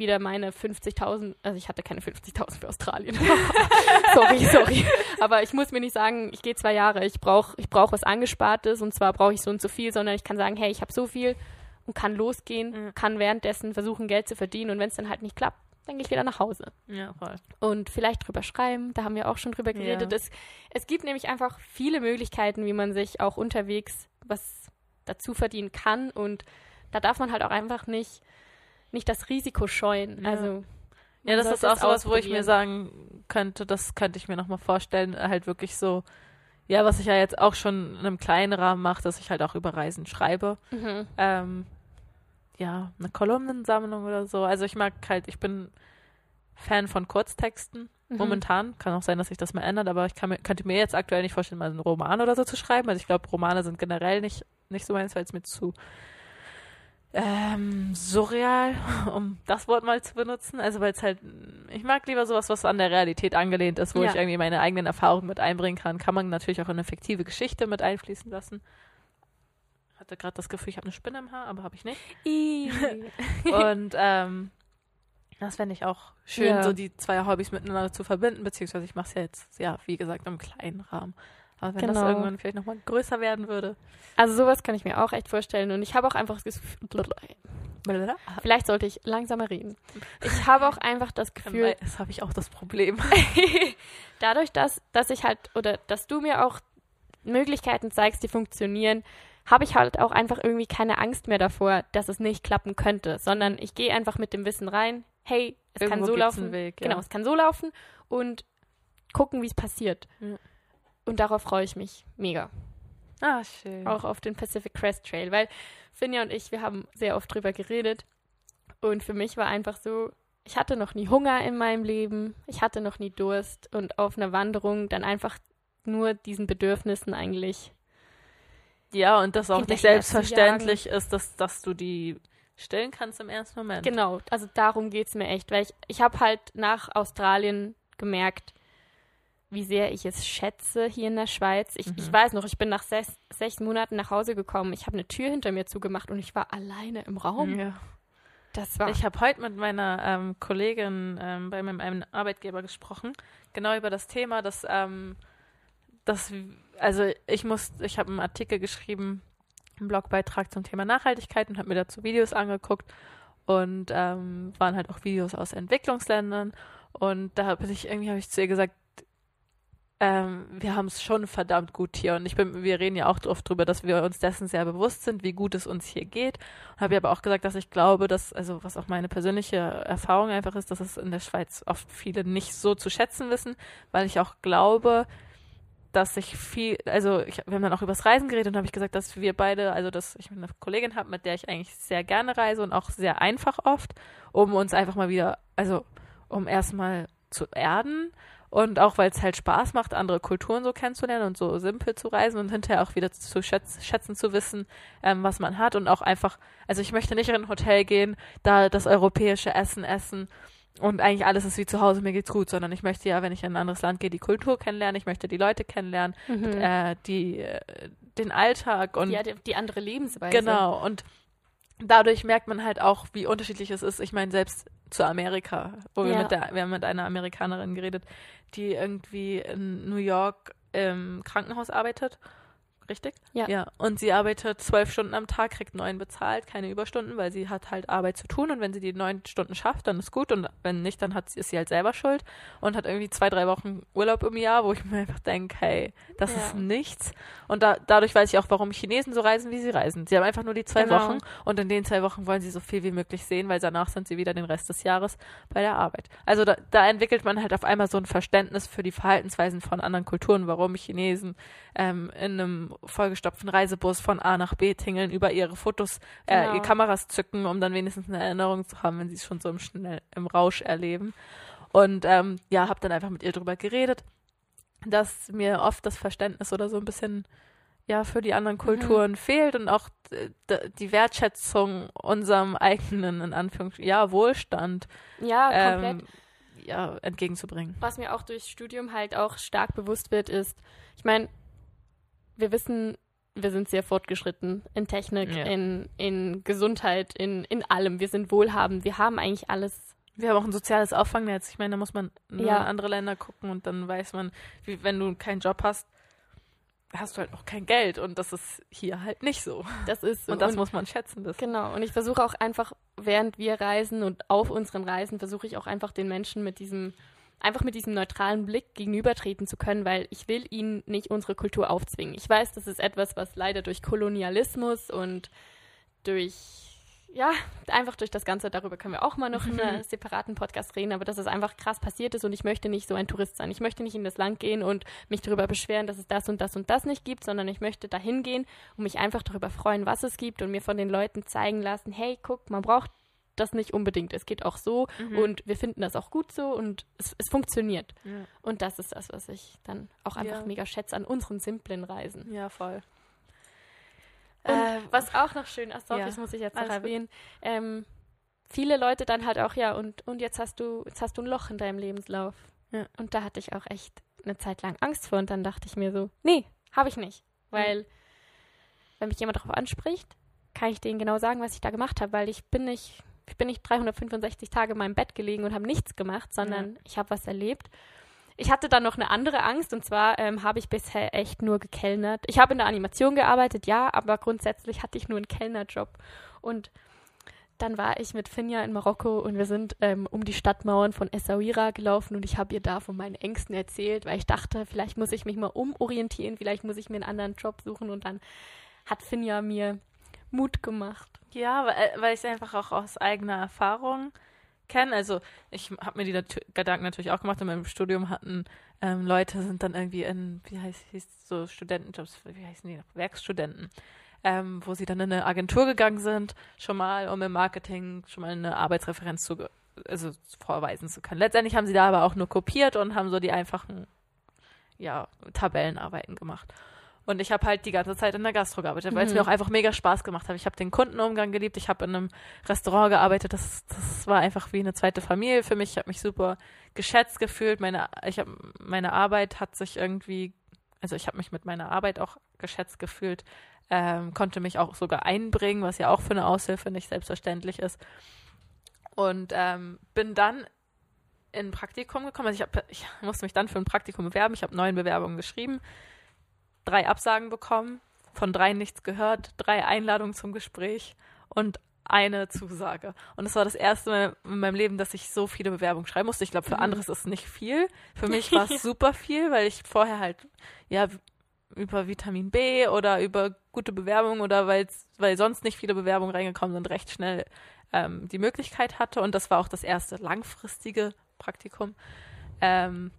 wieder meine 50.000, also ich hatte keine 50.000 für Australien. <laughs> sorry, sorry. Aber ich muss mir nicht sagen, ich gehe zwei Jahre, ich brauche ich brauch was Angespartes und zwar brauche ich so und so viel, sondern ich kann sagen, hey, ich habe so viel und kann losgehen, Mhm. kann währenddessen versuchen, Geld zu verdienen und wenn es dann halt nicht klappt, dann gehe ich wieder nach Hause ja, voll. und vielleicht drüber schreiben. Da haben wir auch schon drüber geredet. Ja. Es, es gibt nämlich einfach viele Möglichkeiten, wie man sich auch unterwegs was dazu verdienen kann. Und da darf man halt auch einfach nicht, nicht das Risiko scheuen. Ja. Also Ja, das ist auch sowas, wo ich mir sagen könnte, das könnte ich mir nochmal vorstellen, halt wirklich so, ja, was ich ja jetzt auch schon in einem kleinen Rahmen mache, dass ich halt auch über Reisen schreibe. Mhm. Ähm, ja, eine Kolumnensammlung oder so. Also ich mag halt, ich bin Fan von Kurztexten. Mhm. Momentan. Kann auch sein, dass sich das mal ändert, aber ich kann mir, könnte mir jetzt aktuell nicht vorstellen, mal einen Roman oder so zu schreiben. Also ich glaube, Romane sind generell nicht, nicht so meins, weil es mir zu ähm, surreal, <laughs> um das Wort mal zu benutzen. Also weil es halt, ich mag lieber sowas, was an der Realität angelehnt ist, wo Ja. ich irgendwie meine eigenen Erfahrungen mit einbringen kann. Kann man natürlich auch in eine fiktive Geschichte mit einfließen lassen. Hatte gerade das Gefühl, ich habe eine Spinne im Haar, aber habe ich nicht. <laughs> Und ähm, das fände ich auch schön, Ja. so die zwei Hobbys miteinander zu verbinden, beziehungsweise ich mache es ja jetzt, ja, wie gesagt, im kleinen Rahmen. Aber wenn das Genau. irgendwann vielleicht nochmal größer werden würde. Also sowas kann ich mir auch echt vorstellen. Und ich habe auch einfach das Gefühl, vielleicht sollte ich langsamer reden. Ich habe auch einfach das Gefühl, Das habe ich auch das Problem. <laughs> dadurch, dass, dass ich halt, oder dass du mir auch Möglichkeiten zeigst, die funktionieren, habe ich halt auch einfach irgendwie keine Angst mehr davor, dass es nicht klappen könnte, sondern ich gehe einfach mit dem Wissen rein, hey, es Irgendwo kann so laufen. Weg, ja. Genau, es kann so laufen und gucken, wie es passiert. Ja. Und darauf freue ich mich mega. Ah, schön. Auch auf den Pacific Crest Trail, weil Finja und ich, wir haben sehr oft drüber geredet. Und für mich war einfach so, ich hatte noch nie Hunger in meinem Leben, ich hatte noch nie Durst und auf einer Wanderung dann einfach nur diesen Bedürfnissen eigentlich. Ja, und das auch nicht selbstverständlich ist, dass, dass du die stillen kannst im ersten Moment. Genau, also darum geht es mir echt, weil ich, ich habe halt nach Australien gemerkt, wie sehr ich es schätze hier in der Schweiz. Ich, ich Mhm. weiß noch, ich bin nach sechs, sechs Monaten nach Hause gekommen. Ich habe eine Tür hinter mir zugemacht und ich war alleine im Raum. Ja. Das war Ich habe heute mit meiner ähm, Kollegin ähm, bei meinem einem Arbeitgeber gesprochen, genau über das Thema, dass, ähm, dass also ich muss, ich habe einen Artikel geschrieben, einen Blogbeitrag zum Thema Nachhaltigkeit und habe mir dazu Videos angeguckt und ähm, waren halt auch Videos aus Entwicklungsländern und da habe ich irgendwie habe ich zu ihr gesagt, ähm, wir haben es schon verdammt gut hier und ich bin, wir reden ja auch oft drüber, dass wir uns dessen sehr bewusst sind, wie gut es uns hier geht. Habe ihr aber auch gesagt, dass ich glaube, dass, also was auch meine persönliche Erfahrung einfach ist, dass es in der Schweiz oft viele nicht so zu schätzen wissen, weil ich auch glaube, dass ich viel, also ich, wir haben dann auch übers Reisen geredet und habe ich gesagt, dass wir beide, also dass ich eine Kollegin habe, mit der ich eigentlich sehr gerne reise und auch sehr einfach oft, um uns einfach mal wieder, also um erstmal zu erden und auch weil es halt Spaß macht, andere Kulturen so kennenzulernen und so simpel zu reisen und hinterher auch wieder zu schätzen, schätzen zu wissen, ähm, was man hat und auch einfach, also ich möchte nicht in ein Hotel gehen, da das europäische Essen essen und eigentlich alles ist wie zu Hause, mir geht's gut, sondern ich möchte ja, wenn ich in ein anderes Land gehe, die Kultur kennenlernen, ich möchte die Leute kennenlernen, mhm. äh, die, äh, den Alltag und ja, die, die andere Lebensweise. Genau, und dadurch merkt man halt auch, wie unterschiedlich es ist. Ich meine, selbst zu Amerika, wo wir Ja. mit der, wir haben mit einer Amerikanerin geredet, die irgendwie in New York im Krankenhaus arbeitet. Richtig? Ja. Ja. Und sie arbeitet zwölf Stunden am Tag, kriegt neun bezahlt, keine Überstunden, weil sie hat halt Arbeit zu tun und wenn sie die neun Stunden schafft, dann ist gut und wenn nicht, dann hat sie, ist sie halt selber schuld und hat irgendwie zwei, drei Wochen Urlaub im Jahr, wo ich mir einfach denke, hey, das Ja. ist nichts. Und da, dadurch weiß ich auch, warum Chinesen so reisen, wie sie reisen. Sie haben einfach nur die zwei Genau. Wochen und in den zwei Wochen wollen sie so viel wie möglich sehen, weil danach sind sie wieder den Rest des Jahres bei der Arbeit. Also da, da entwickelt man halt auf einmal so ein Verständnis für die Verhaltensweisen von anderen Kulturen, warum Chinesen ähm, in einem vollgestopften Reisebus von A nach B tingeln, über ihre Fotos, äh, Genau. die Kameras zücken, um dann wenigstens eine Erinnerung zu haben, wenn sie es schon so im, schnell, im Rausch erleben. Und ähm, ja, habe dann einfach mit ihr drüber geredet, dass mir oft das Verständnis oder so ein bisschen ja für die anderen Kulturen fehlt und auch äh, die Wertschätzung unserem eigenen in Anführungsstrichen ja Wohlstand Ja, komplett. ähm, ja entgegenzubringen. Was mir auch durchs Studium halt auch stark bewusst wird, ist, ich meine, wir wissen, wir sind sehr fortgeschritten in Technik, Ja. in, in Gesundheit, in, in allem. Wir sind wohlhabend, wir haben eigentlich alles. Wir haben auch ein soziales Auffangnetz. Ich meine, da muss man nur Ja. in andere Länder gucken und dann weiß man, wie, wenn du keinen Job hast, hast du halt auch kein Geld und das ist hier halt nicht so. Das ist so. Und das muss man schätzen. Das Genau, und ich versuche auch einfach, während wir reisen und auf unseren Reisen, versuche ich auch einfach den Menschen mit diesem, einfach mit diesem neutralen Blick gegenübertreten zu können, weil ich will ihnen nicht unsere Kultur aufzwingen. Ich weiß, das ist etwas, was leider durch Kolonialismus und durch, ja, einfach durch das Ganze, darüber können wir auch mal noch in einem <laughs> separaten Podcast reden, aber dass es einfach krass passiert ist und ich möchte nicht so ein Tourist sein. Ich möchte nicht in das Land gehen und mich darüber beschweren, dass es das und das und das nicht gibt, sondern ich möchte dahin gehen und mich einfach darüber freuen, was es gibt und mir von den Leuten zeigen lassen, hey, guck, man braucht das nicht unbedingt. Es geht auch so und wir finden das auch gut so und es, es funktioniert. ja. Und das ist das, was ich dann auch einfach Ja. mega schätze an unseren simplen Reisen. ja, voll. Äh, was auch noch schön ist, sorry, ja, das muss ich jetzt noch erwähnen, ähm, viele Leute dann halt auch, ja, und, und jetzt hast du, jetzt hast du ein Loch in deinem Lebenslauf. Ja. Und da hatte ich auch echt eine Zeit lang Angst vor und dann dachte ich mir so, nee, habe ich nicht. Weil, wenn mich jemand darauf anspricht, kann ich denen genau sagen, was ich da gemacht habe, weil ich bin nicht, ich bin nicht 365 Tage in meinem Bett gelegen und habe nichts gemacht, sondern ich habe was erlebt. Ich hatte dann noch eine andere Angst und zwar ähm, habe ich bisher echt nur gekellnert. Ich habe in der Animation gearbeitet, ja, aber grundsätzlich hatte ich nur einen Kellnerjob. Und dann war ich mit Finja in Marokko und wir sind ähm, um die Stadtmauern von Essaouira gelaufen und ich habe ihr da von meinen Ängsten erzählt, weil ich dachte, vielleicht muss ich mich mal umorientieren, vielleicht muss ich mir einen anderen Job suchen und dann hat Finja mir Mut gemacht. Ja, weil, äh, weil ich es einfach auch aus eigener Erfahrung kenne. Also ich habe mir die nat Gedanken natürlich auch gemacht. In meinem Studium hatten ähm, Leute, sind dann irgendwie in, wie heißt hieß so Studentenjobs, wie heißen die noch, Werkstudenten, ähm, wo sie dann in eine Agentur gegangen sind, schon mal, um im Marketing schon mal eine Arbeitsreferenz zu, also vorweisen zu können. Letztendlich haben sie da aber auch nur kopiert und haben so die einfachen, ja, Tabellenarbeiten gemacht. Und ich habe halt die ganze Zeit in der Gastro gearbeitet, weil es Mhm. mir auch einfach mega Spaß gemacht hat. Ich habe den Kundenumgang geliebt. Ich habe in einem Restaurant gearbeitet. Das, das war einfach wie eine zweite Familie für mich. Ich habe mich super geschätzt gefühlt. Meine, ich hab, meine Arbeit hat sich irgendwie, also ich habe mich mit meiner Arbeit auch geschätzt gefühlt. Ähm, konnte mich auch sogar einbringen, was ja auch für eine Aushilfe nicht selbstverständlich ist. Und ähm, bin dann in ein Praktikum gekommen. Also ich, hab, ich musste mich dann für ein Praktikum bewerben. Ich habe neun Bewerbungen geschrieben, drei Absagen bekommen, von drei nichts gehört, drei Einladungen zum Gespräch und eine Zusage. Und es war das erste Mal in meinem Leben, dass ich so viele Bewerbungen schreiben musste. Ich glaube, für Mhm. andere ist es nicht viel. Für mich <laughs> war es super viel, weil ich vorher halt, ja, über Vitamin B oder über gute Bewerbungen oder weil's, weil sonst nicht viele Bewerbungen reingekommen sind, recht schnell ähm, die Möglichkeit hatte. Und das war auch das erste langfristige Praktikum. Ähm,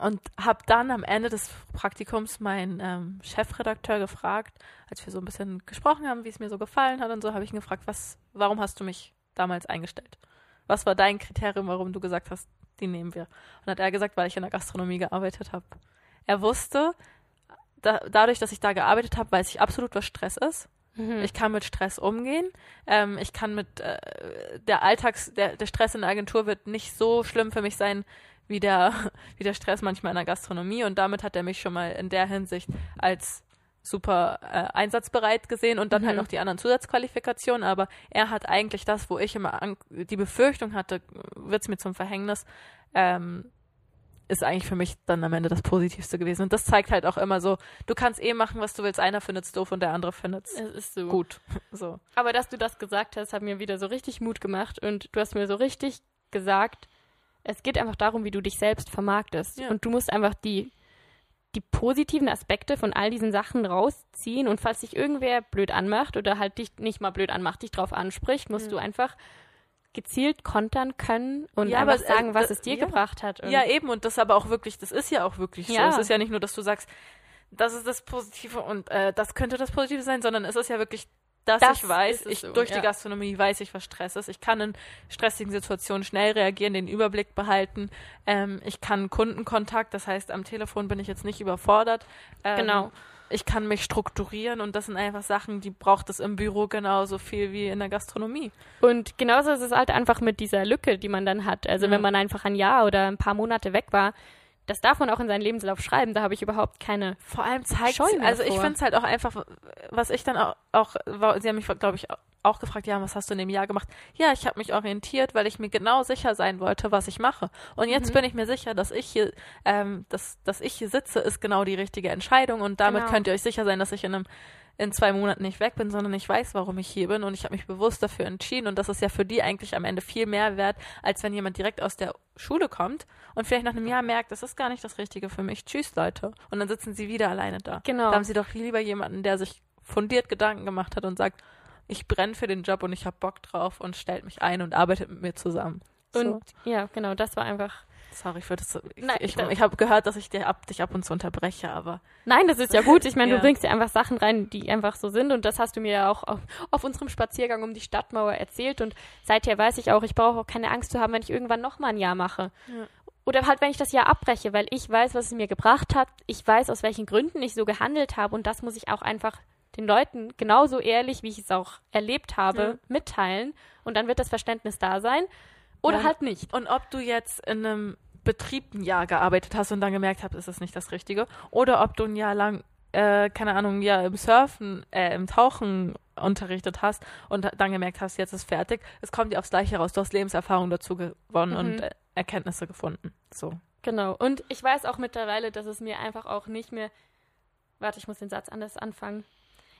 und habe dann am Ende des Praktikums meinen ähm, Chefredakteur gefragt, als wir so ein bisschen gesprochen haben, wie es mir so gefallen hat und so, habe ich ihn gefragt, was, warum hast du mich damals eingestellt? Was war dein Kriterium, warum du gesagt hast, die nehmen wir? Und hat er gesagt, weil ich in der Gastronomie gearbeitet habe. Er wusste, da, dadurch, dass ich da gearbeitet habe, weiß ich absolut, was Stress ist. Mhm. Ich kann mit Stress umgehen. Ähm, ich kann mit äh, der Alltags, der, der Stress in der Agentur wird nicht so schlimm für mich sein wie der, <laughs> wie der Stress manchmal in der Gastronomie. Und damit hat er mich schon mal in der Hinsicht als super äh, einsatzbereit gesehen und dann halt Mhm. noch die anderen Zusatzqualifikationen. Aber er hat eigentlich das, wo ich immer die Befürchtung hatte, wird es mir zum Verhängnis, ähm, ist eigentlich für mich dann am Ende das Positivste gewesen. Und das zeigt halt auch immer so, du kannst eh machen, was du willst. Einer findet es doof und der andere findet es Es ist so. gut. <laughs> So. Aber dass du das gesagt hast, hat mir wieder so richtig Mut gemacht und du hast mir so richtig gesagt, es geht einfach darum, wie du dich selbst vermarktest. Ja. Und du musst einfach die, die positiven Aspekte von all diesen Sachen rausziehen und falls dich irgendwer blöd anmacht oder halt dich nicht mal blöd anmacht, dich drauf anspricht, musst Ja. du einfach gezielt kontern können und Ja, einfach aber, äh, sagen, was es dir ja. gebracht hat. Und Ja, eben. Und das aber auch wirklich, das ist ja auch wirklich so. Ja. Es ist ja nicht nur, dass du sagst, das ist das Positive und äh, das könnte das Positive sein, sondern es ist ja wirklich, dass Das ich weiß, ich so, durch ja. die Gastronomie weiß ich, was Stress ist. Ich kann in stressigen Situationen schnell reagieren, den Überblick behalten. Ähm, ich kann Kundenkontakt, das heißt, am Telefon bin ich jetzt nicht überfordert. Ähm, Genau. Ich kann mich strukturieren und das sind einfach Sachen, die braucht es im Büro genauso viel wie in der Gastronomie. Und genauso ist es halt einfach mit dieser Lücke, die man dann hat. Also Ja. wenn man einfach ein Jahr oder ein paar Monate weg war, das darf man auch in seinen Lebenslauf schreiben. Da habe ich überhaupt keine. Vor allem zeigt also ich finde es halt auch einfach, was ich dann auch, auch sie haben mich, glaube ich, auch gefragt, ja, was hast du in dem Jahr gemacht? Ja, ich habe mich orientiert, weil ich mir genau sicher sein wollte, was ich mache. Und jetzt Mhm. bin ich mir sicher, dass ich hier, ähm, dass, dass ich hier sitze, ist genau die richtige Entscheidung. Und damit Genau. könnt ihr euch sicher sein, dass ich in einem in zwei Monaten nicht weg bin, sondern ich weiß, warum ich hier bin und ich habe mich bewusst dafür entschieden und das ist ja für die eigentlich am Ende viel mehr wert, als wenn jemand direkt aus der Schule kommt und vielleicht nach einem Jahr merkt, das ist gar nicht das Richtige für mich. Tschüss, Leute. Und dann sitzen sie wieder alleine da. Genau. Da haben sie doch lieber jemanden, der sich fundiert Gedanken gemacht hat und sagt, ich brenne für den Job und ich habe Bock drauf und stellt mich ein und arbeitet mit mir zusammen. Und so. ja, genau, das war einfach. Sorry für das. Ich, Nein, ich, da- ich habe gehört, dass ich dir ab, dich ab und zu unterbreche, aber Nein, das ist ja gut. Ich meine, <laughs> Ja. du bringst ja einfach Sachen rein, die einfach so sind. Und das hast du mir ja auch auf, auf unserem Spaziergang um die Stadtmauer erzählt. Und seither weiß ich auch, ich brauche auch keine Angst zu haben, wenn ich irgendwann noch mal ein Jahr mache. Ja. Oder halt, wenn ich das Jahr abbreche, weil ich weiß, was es mir gebracht hat. Ich weiß, aus welchen Gründen ich so gehandelt habe. Und das muss ich auch einfach den Leuten genauso ehrlich, wie ich es auch erlebt habe, Ja. mitteilen. Und dann wird das Verständnis da sein. Oder Ja. halt nicht. Und ob du jetzt in einem Betrieb ein Jahr gearbeitet hast und dann gemerkt hast, ist das nicht das Richtige, oder ob du ein Jahr lang, äh, keine Ahnung, ja, im Surfen, äh, im Tauchen unterrichtet hast und dann gemerkt hast, jetzt ist fertig, es kommt dir aufs Gleiche raus. Du hast Lebenserfahrung dazu gewonnen Mhm. und äh, Erkenntnisse gefunden. So. Genau. Und ich weiß auch mittlerweile, dass es mir einfach auch nicht mehr. Warte, ich muss den Satz anders anfangen.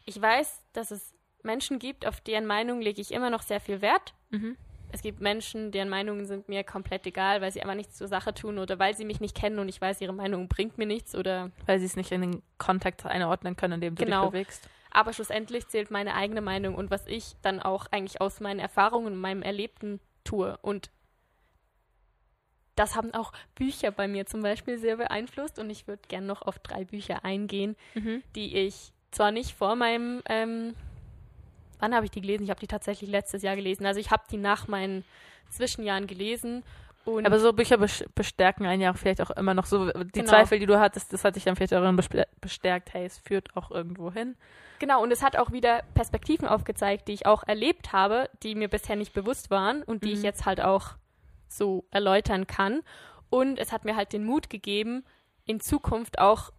Ich weiß, dass es Menschen gibt, auf deren Meinung lege ich immer noch sehr viel Wert. Mhm. Es gibt Menschen, deren Meinungen sind mir komplett egal, weil sie einfach nichts zur Sache tun oder weil sie mich nicht kennen und ich weiß, ihre Meinung bringt mir nichts oder. Weil sie es nicht in den Kontext einordnen können, in dem du Genau. dich bewegst. Aber schlussendlich zählt meine eigene Meinung und was ich dann auch eigentlich aus meinen Erfahrungen und meinem Erlebten tue. Und das haben auch Bücher bei mir zum Beispiel sehr beeinflusst und ich würde gerne noch auf drei Bücher eingehen, Mhm. die ich zwar nicht vor meinem, ähm, wann habe ich die gelesen? Ich habe die tatsächlich letztes Jahr gelesen. Also ich habe die nach meinen Zwischenjahren gelesen und Aber so Bücher bes- bestärken einen ja auch vielleicht auch immer noch so. Die Genau. Zweifel, die du hattest, das hat dich dann vielleicht bespe- bestärkt, hey, es führt auch irgendwo hin. Genau, und es hat auch wieder Perspektiven aufgezeigt, die ich auch erlebt habe, die mir bisher nicht bewusst waren und die ich Mhm. jetzt halt auch so erläutern kann. Und es hat mir halt den Mut gegeben, in Zukunft auch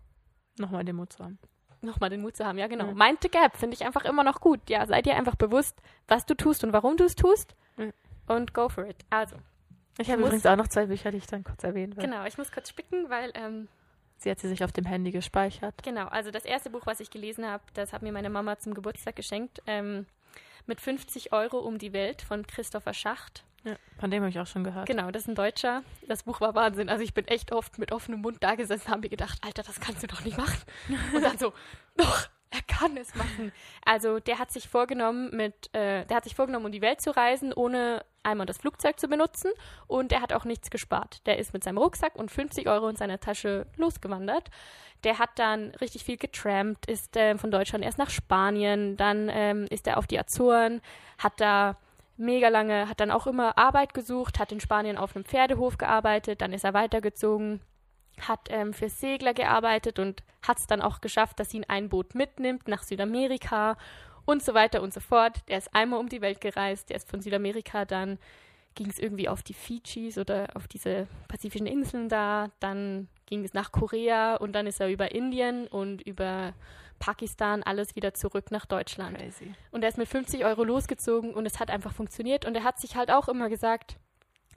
Nochmal den Mut zu haben. Nochmal den Mut zu haben. Ja, genau. Mhm. Mind the Gap finde ich einfach immer noch gut. Ja, sei dir einfach bewusst, was du tust und warum du es tust Mhm. und go for it. Also, Ich habe muss- übrigens auch noch zwei Bücher, die ich dann kurz erwähnen will. genau, ich muss kurz spicken, weil ähm, Sie hat sie sich auf dem Handy gespeichert. Genau, also das erste Buch, was ich gelesen habe, das hat mir meine Mama zum Geburtstag geschenkt. Ähm, mit 50 Euro um die Welt von Christopher Schacht. Ja, von dem habe ich auch schon gehört. Genau, das ist ein Deutscher. Das Buch war Wahnsinn. Also ich bin echt oft mit offenem Mund da gesessen, haben mir gedacht, Alter, das kannst du doch nicht machen. <laughs> Und dann so, doch, er kann es machen. Also der hat sich vorgenommen, mit, äh, der hat sich vorgenommen, um die Welt zu reisen, ohne einmal das Flugzeug zu benutzen. Und er hat auch nichts gespart. Der ist mit seinem Rucksack und 50 Euro in seiner Tasche losgewandert. Der hat dann richtig viel getrampt, ist äh, von Deutschland erst nach Spanien, dann ähm, ist er auf die Azoren, hat da mega lange, hat dann auch immer Arbeit gesucht, hat in Spanien auf einem Pferdehof gearbeitet, dann ist er weitergezogen, hat ähm, für Segler gearbeitet und hat es dann auch geschafft, dass ihn ein Boot mitnimmt nach Südamerika und so weiter und so fort. Der ist einmal um die Welt gereist, der ist von Südamerika dann ging es irgendwie auf die Fidschis oder auf diese pazifischen Inseln da, dann ging es nach Korea und dann ist er über Indien und über Pakistan alles wieder zurück nach Deutschland. Crazy. Und er ist mit 50 Euro losgezogen und es hat einfach funktioniert. Und er hat sich halt auch immer gesagt,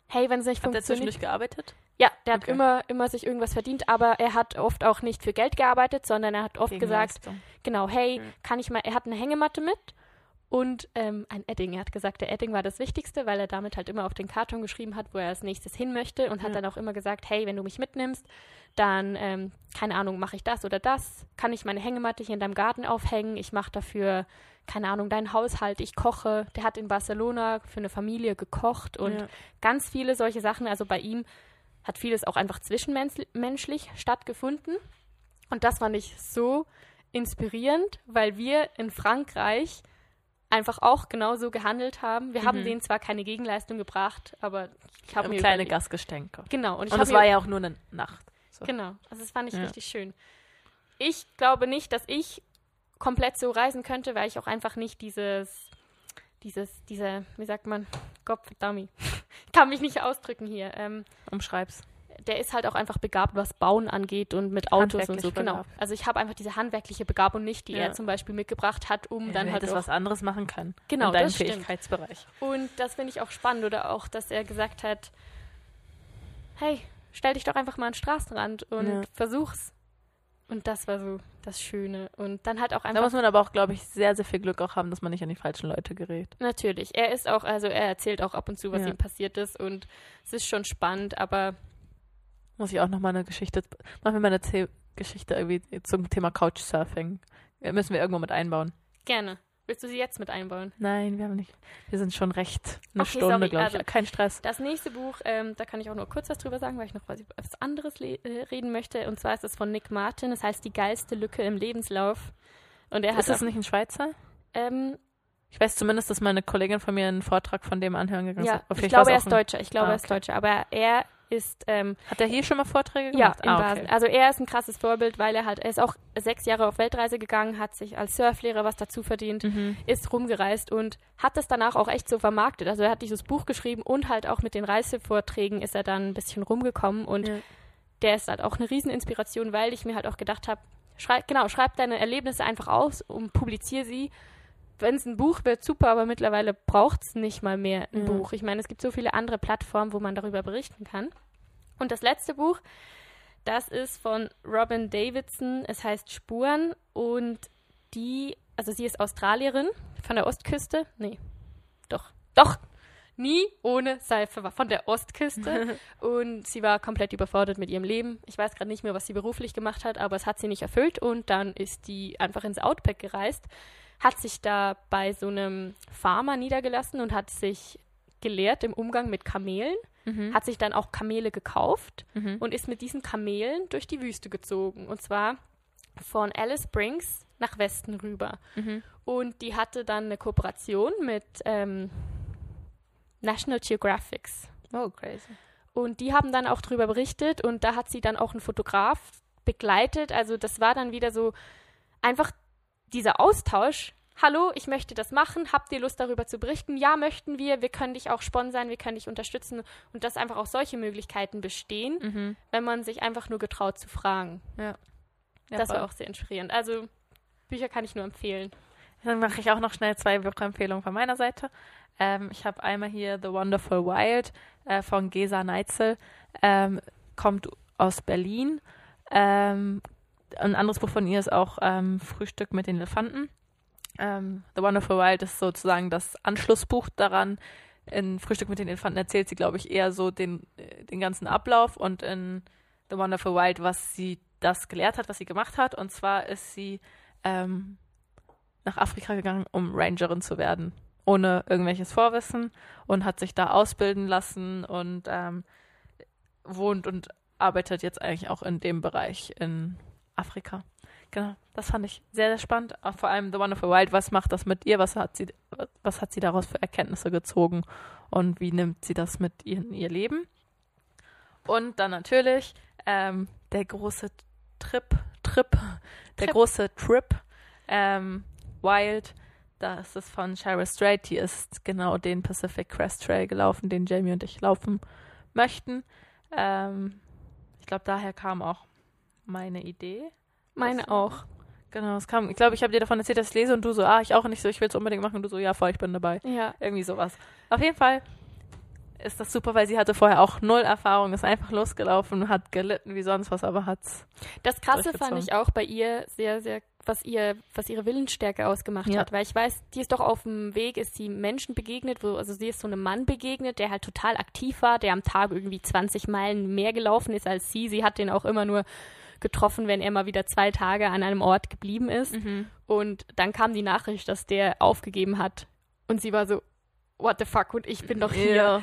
hey, wenn es nicht Hat der funktioniert. zwischendurch gearbeitet? Ja, der hat Okay. immer, immer sich irgendwas verdient, aber er hat oft auch nicht für Geld gearbeitet, sondern er hat oft Gegen gesagt, Leistung. genau, hey, Mhm. kann ich mal, er hat eine Hängematte mit und ähm, ein Edding. Er hat gesagt, der Edding war das Wichtigste, weil er damit halt immer auf den Karton geschrieben hat, wo er als nächstes hin möchte und hat Ja. dann auch immer gesagt, hey, wenn du mich mitnimmst, dann, ähm, keine Ahnung, mache ich das oder das, kann ich meine Hängematte hier in deinem Garten aufhängen, ich mache dafür, keine Ahnung, deinen Haushalt, ich koche. Der hat in Barcelona für eine Familie gekocht und Ja. ganz viele solche Sachen. Also bei ihm hat vieles auch einfach zwischenmenschlich stattgefunden. Und das fand ich so inspirierend, weil wir in Frankreich einfach auch genauso gehandelt haben. Wir haben Mhm. denen zwar keine Gegenleistung gebracht, aber ich habe mir kleine überlegt- Gastgeschenke. Genau, und ich Und es war ja auch nur eine Nacht. So. Genau, also das fand ich Ja. richtig schön. Ich glaube nicht, dass ich komplett so reisen könnte, weil ich auch einfach nicht dieses, dieses, diese, wie sagt man, Gottverdammt, ich <laughs> kann mich nicht ausdrücken hier. Ähm, Umschreib's. Der ist halt auch einfach begabt, was Bauen angeht und mit Autos und so. Genau. begabt. Also ich habe einfach diese handwerkliche Begabung nicht, die Ja. er zum Beispiel mitgebracht hat, um dann du halt auch was anderes machen können. Genau, in deinem das stimmt. Fähigkeitsbereich. Und das finde ich auch spannend. Oder auch, dass er gesagt hat, hey, stell dich doch einfach mal an den Straßenrand und Ja. versuch's. Und das war so das Schöne. Und dann halt auch Da einfach, muss man aber auch, glaube ich, sehr, sehr viel Glück auch haben, dass man nicht an die falschen Leute gerät. natürlich, er ist auch, also er erzählt auch ab und zu, was Ja. ihm passiert ist. Und es ist schon spannend, aber Muss ich auch noch mal eine Geschichte, machen wir mal eine The Geschichte irgendwie zum Thema Couchsurfing. Ja, Müssen wir irgendwo mit einbauen. gerne. Willst du sie jetzt mit einbauen? Nein, wir haben nicht. Wir sind schon recht eine Okay, Stunde, glaube ich. also- Kein Stress. Das nächste Buch, ähm, da kann ich auch nur kurz was drüber sagen, weil ich noch was anderes äh, reden möchte. Und zwar ist es von Nick Martin. Es heißt Die geilste Lücke im Lebenslauf. Und er hat Ist das nicht ein Schweizer? ähm, Ich weiß zumindest, dass meine Kollegin von mir einen Vortrag von dem anhören gegangen ja, ist. Aber ich vielleicht glaube, er ist Deutscher. Ich glaube, Ah, er ist okay. Deutscher. Aber er ist ähm, Hat er hier schon mal Vorträge ja gemacht? in ah, Basel. okay. Also er ist ein krasses Vorbild, weil er halt, er ist auch sechs Jahre auf Weltreise gegangen, hat sich als Surflehrer was dazu verdient, Mhm. ist rumgereist und hat es danach auch echt so vermarktet. Also er hat dieses Buch geschrieben und halt auch mit den Reisevorträgen ist er dann ein bisschen rumgekommen und Ja. der ist halt auch eine Rieseninspiration, weil ich mir halt auch gedacht habe, schreib, genau, schreib deine Erlebnisse einfach aus und publiziere sie. Wenn es ein Buch wird, super, aber mittlerweile braucht es nicht mal mehr ein Ja. Buch. Ich meine, es gibt so viele andere Plattformen, wo man darüber berichten kann. Und das letzte Buch, das ist von Robin Davidson. Es heißt Spuren und die, also sie ist Australierin von der Ostküste. Nee, doch, doch. nie ohne Seife war, von der Ostküste. <laughs> und sie war komplett überfordert mit ihrem Leben. Ich weiß gerade nicht mehr, was sie beruflich gemacht hat, aber es hat sie nicht erfüllt. Und dann ist die einfach ins Outback gereist, hat sich da bei so einem Farmer niedergelassen und hat sich gelehrt im Umgang mit Kamelen. Mhm. Hat sich dann auch Kamele gekauft Mhm. und ist mit diesen Kamelen durch die Wüste gezogen. Und zwar von Alice Springs nach Westen rüber. Mhm. Und die hatte dann eine Kooperation mit ähm, National Geographics. Oh, crazy. Und die haben dann auch drüber berichtet und da hat sie dann auch einen Fotograf begleitet. Also das war dann wieder so einfach dieser Austausch. Hallo, ich möchte das machen. Habt ihr Lust darüber zu berichten? Ja, möchten wir. Wir können dich auch sponsern, wir können dich unterstützen. Und dass einfach auch solche Möglichkeiten bestehen, Mhm. wenn man sich einfach nur getraut zu fragen. Ja, das voll. war auch sehr inspirierend. Also Bücher kann ich nur empfehlen. Dann mache ich auch noch schnell zwei Buchempfehlungen von meiner Seite. Ähm, ich habe einmal hier The Wonderful Wild äh, von Gesa Neitzel. Ähm, kommt aus Berlin. Ähm, ein anderes Buch von ihr ist auch ähm, Frühstück mit den Elefanten. Ähm, The Wonderful Wild ist sozusagen das Anschlussbuch daran. In Frühstück mit den Elefanten erzählt sie, glaube ich, eher so den, äh, den ganzen Ablauf und in The Wonderful Wild, was sie das gelehrt hat, was sie gemacht hat. Und zwar ist sie ähm, nach Afrika gegangen, um Rangerin zu werden, ohne irgendwelches Vorwissen und hat sich da ausbilden lassen und ähm, wohnt und arbeitet jetzt eigentlich auch in dem Bereich in Afrika. Genau, das fand ich sehr, sehr spannend. Vor allem The Wonderful Wild, was macht das mit ihr? Was hat sie, was hat sie daraus für Erkenntnisse gezogen und wie nimmt sie das mit in ihr Leben? Und dann natürlich ähm, der große Trip, Trip, der Trip. große Trip, ähm, Wild, das ist von Shira Strait, die ist genau den Pacific Crest Trail gelaufen, den Jamie und ich laufen möchten. Ähm, ich glaube, daher kam auch meine Idee. Meine Das- auch. Genau, es kam, ich glaube, ich habe dir davon erzählt, dass ich lese und du so, ah, ich auch nicht so, ich will es unbedingt machen und du so, ja, voll, ich bin dabei. Ja. Irgendwie sowas. Auf jeden Fall ist das super, weil sie hatte vorher auch null Erfahrung, ist einfach losgelaufen, hat gelitten wie sonst was, aber hat's. Das Krasse fand ich auch bei ihr sehr, sehr, was ihr, was ihre Willensstärke ausgemacht Ja. hat. Weil ich weiß, die ist doch auf dem Weg, ist sie Menschen begegnet, wo, also sie ist so einem Mann begegnet, der halt total aktiv war, der am Tag irgendwie 20 Meilen mehr gelaufen ist als sie. Sie hat den auch immer nur getroffen, wenn er mal wieder zwei Tage an einem Ort geblieben ist. Und dann kam die Nachricht, dass der aufgegeben hat. Und sie war so, what the fuck, und ich bin doch hier. Ja.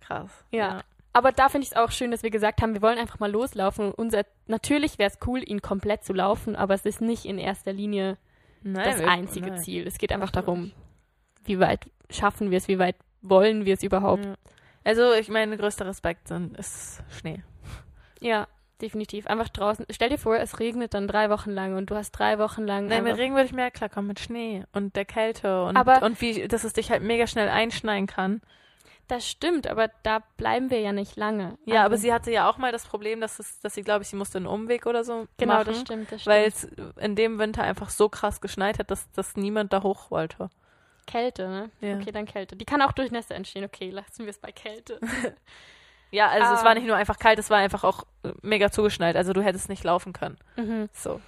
Krass. Ja. Aber da finde ich es auch schön, dass wir gesagt haben, wir wollen einfach mal loslaufen. Und unser, natürlich wäre es cool, ihn komplett zu laufen, aber es ist nicht in erster Linie Nein, das einzige nein. Ziel. Es geht einfach darum, wie weit schaffen wir es, wie weit wollen wir es überhaupt. Ja. Also, ich meine, größter Respekt sind, ist Schnee. Ja, definitiv. Einfach draußen. Stell dir vor, es regnet dann drei Wochen lang und du hast drei Wochen lang. Nein, mit Regen würde ich mehr klarkommen, mit Schnee und der Kälte und, Aber- und wie, dass es dich halt mega schnell einschneiden kann. das stimmt, aber da bleiben wir ja nicht lange. Ja, aber Also- sie hatte ja auch mal das Problem, dass, es, dass sie, glaube ich, sie musste einen Umweg oder so Genau, machen. das stimmt, das weil stimmt. es in dem Winter einfach so krass geschneit hat, dass, dass niemand da hoch wollte. Kälte, ne? Ja. Okay, dann Kälte. Die kann auch durch Nässe entstehen. Okay, lassen wir es bei Kälte. <laughs> Ja, also es Ah. war nicht nur einfach kalt, es war einfach auch äh, mega zugeschneit. Also du hättest nicht laufen können. mhm. So.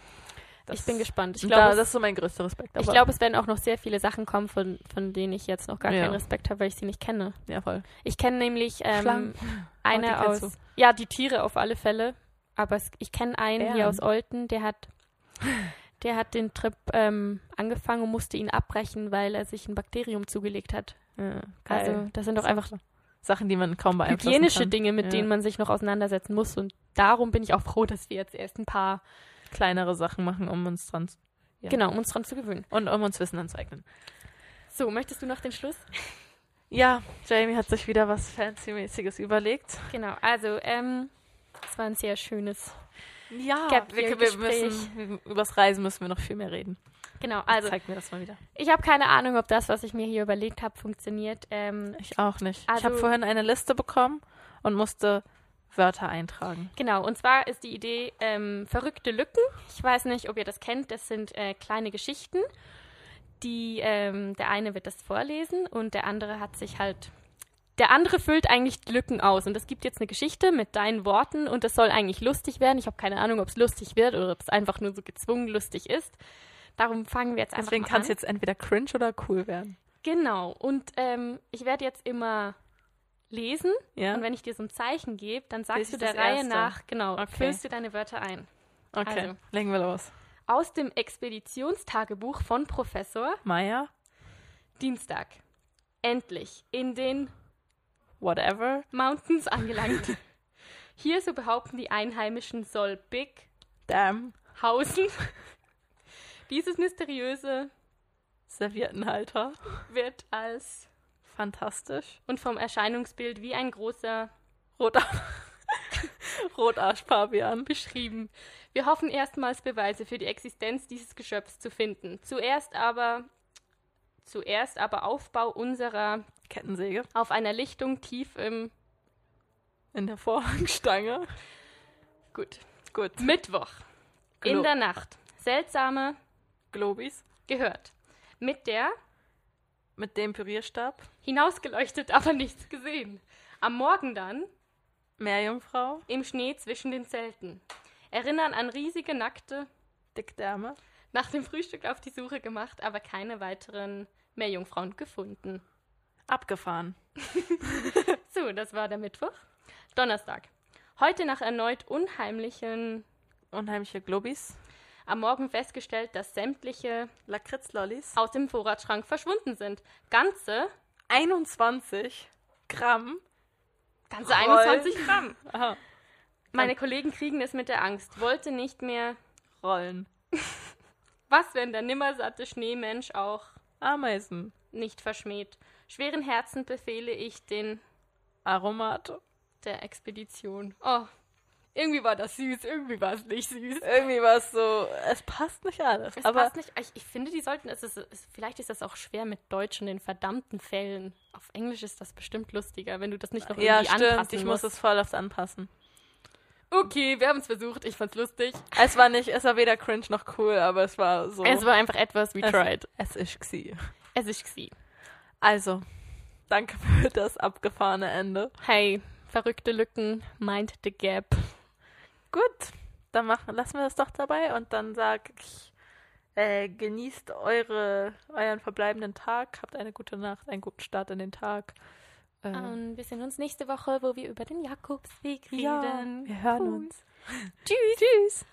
Das- Ich bin gespannt. Ich glaube, da, es- das ist so mein größter Respekt. Ich glaube, es werden auch noch sehr viele Sachen kommen, von, von denen ich jetzt noch gar Ja. keinen Respekt habe, weil ich sie nicht kenne. ja voll. Ich kenne nämlich ähm, Schlangen. <laughs> eine Oh, aus. Ja, die Tiere auf alle Fälle. Aber es, ich kenne einen hier Bären. aus Olten, der hat, <laughs> der hat den Trip ähm, angefangen und musste ihn abbrechen, weil er sich ein Bakterium zugelegt hat. Ja, Also das sind doch einfach Sachen, die man kaum beeinflussen hygienische kann. Dinge, mit Ja. denen man sich noch auseinandersetzen muss. Und darum bin ich auch froh, dass wir jetzt erst ein paar, Kleinere Sachen machen, um uns dran zu- Ja. genau, um uns dran zu gewöhnen. und um uns Wissen anzueignen. So, möchtest du noch den Schluss? <laughs> Ja, Jamie hat sich wieder was Fancy-mäßiges überlegt. Genau, also ähm, es war ein sehr schönes Ja, wir, wir müssen, übers Reisen müssen wir noch viel mehr reden. Genau, also Zeig mir das mal wieder. ich habe keine Ahnung, ob das, was ich mir hier überlegt habe, funktioniert. Ähm, Ich auch nicht. ich Also- habe vorhin eine Liste bekommen und musste Wörter eintragen. genau, und zwar ist die Idee ähm, verrückte Lücken. Ich weiß nicht, ob ihr das kennt. Das sind äh, kleine Geschichten. Die ähm, der eine wird das vorlesen und der andere hat sich halt der andere füllt eigentlich die Lücken aus. Und es gibt jetzt eine Geschichte mit deinen Worten und es soll eigentlich lustig werden. Ich habe keine Ahnung, ob es lustig wird oder ob es einfach nur so gezwungen lustig ist. Darum fangen wir jetzt einfach Deswegen mal kann es an. jetzt entweder cringe oder cool werden. Genau. Und ähm, ich werde jetzt immer lesen. Ja. Und wenn ich dir so ein Zeichen gebe, dann sagst du der Reihe erste? nach, genau, Okay. füllst du deine Wörter ein. Okay, Also. legen wir los. Aus dem Expeditionstagebuch von Professor Maya, Dienstag. Endlich in den whatever, Mountains angelangt. <laughs> Hier, so behaupten die Einheimischen, soll Big damn, hausen. Dieses mysteriöse Serviettenhalter, wird als fantastisch. und vom Erscheinungsbild wie ein großer Rotar <laughs> Rotarschpavian. beschrieben. Wir hoffen erstmals Beweise für die Existenz dieses Geschöpfs zu finden. Zuerst aber zuerst aber Aufbau unserer Kettensäge auf einer Lichtung tief im in der Vorhangstange. gut Gut. Mittwoch in Glo- der Nacht. Seltsame Globis gehört. Mit der mit dem Pürierstab. hinausgeleuchtet, aber nichts gesehen. Am Morgen dann Meerjungfrau, im Schnee zwischen den Zelten. Erinnern an riesige nackte Dickdärme, nach dem Frühstück auf die Suche gemacht, aber keine weiteren Meerjungfrauen gefunden. abgefahren. <laughs> So, das war der Mittwoch. Donnerstag. Heute nach erneut unheimlichen Unheimliche Globis, am Morgen festgestellt, dass sämtliche Lakritzlollis, aus dem Vorratsschrank verschwunden sind. Ganze, 21 Gramm. ganze Roll. 21 Gramm. <laughs> Aha. Meine Kollegen kriegen es mit der Angst. Wollte nicht mehr. Rollen. Was, wenn der nimmersatte Schneemensch auch Ameisen. nicht verschmäht? Schweren Herzen befehle ich den Aromat. der Expedition. Oh, irgendwie war das süß, irgendwie war es nicht süß. Irgendwie war es so, es passt nicht alles. Es aber passt nicht. Ich, ich finde, die sollten. Es ist, es, vielleicht ist das auch schwer mit Deutsch und den verdammten Fällen. Auf Englisch ist das bestimmt lustiger, wenn du das nicht noch ja, irgendwie stimmt. anpassen Ich muss es voll aufs anpassen. Okay, wir haben es versucht. Ich fand's lustig. Es war nicht, es war weder cringe noch cool, aber es war so. Es war einfach etwas, we es, tried. Es ist gsi. Es ist gsi. Also, danke für das abgefahrene Ende. Hey, verrückte Lücken, mind the gap. Gut, dann machen, lassen wir das doch dabei und dann sag ich, äh, genießt eure, euren verbleibenden Tag, habt eine gute Nacht, einen guten Start in den Tag. Äh, Und wir sehen uns nächste Woche, wo wir über den Jakobsweg reden. ja, wir hören Cool. uns. Tschüss. Tschüss.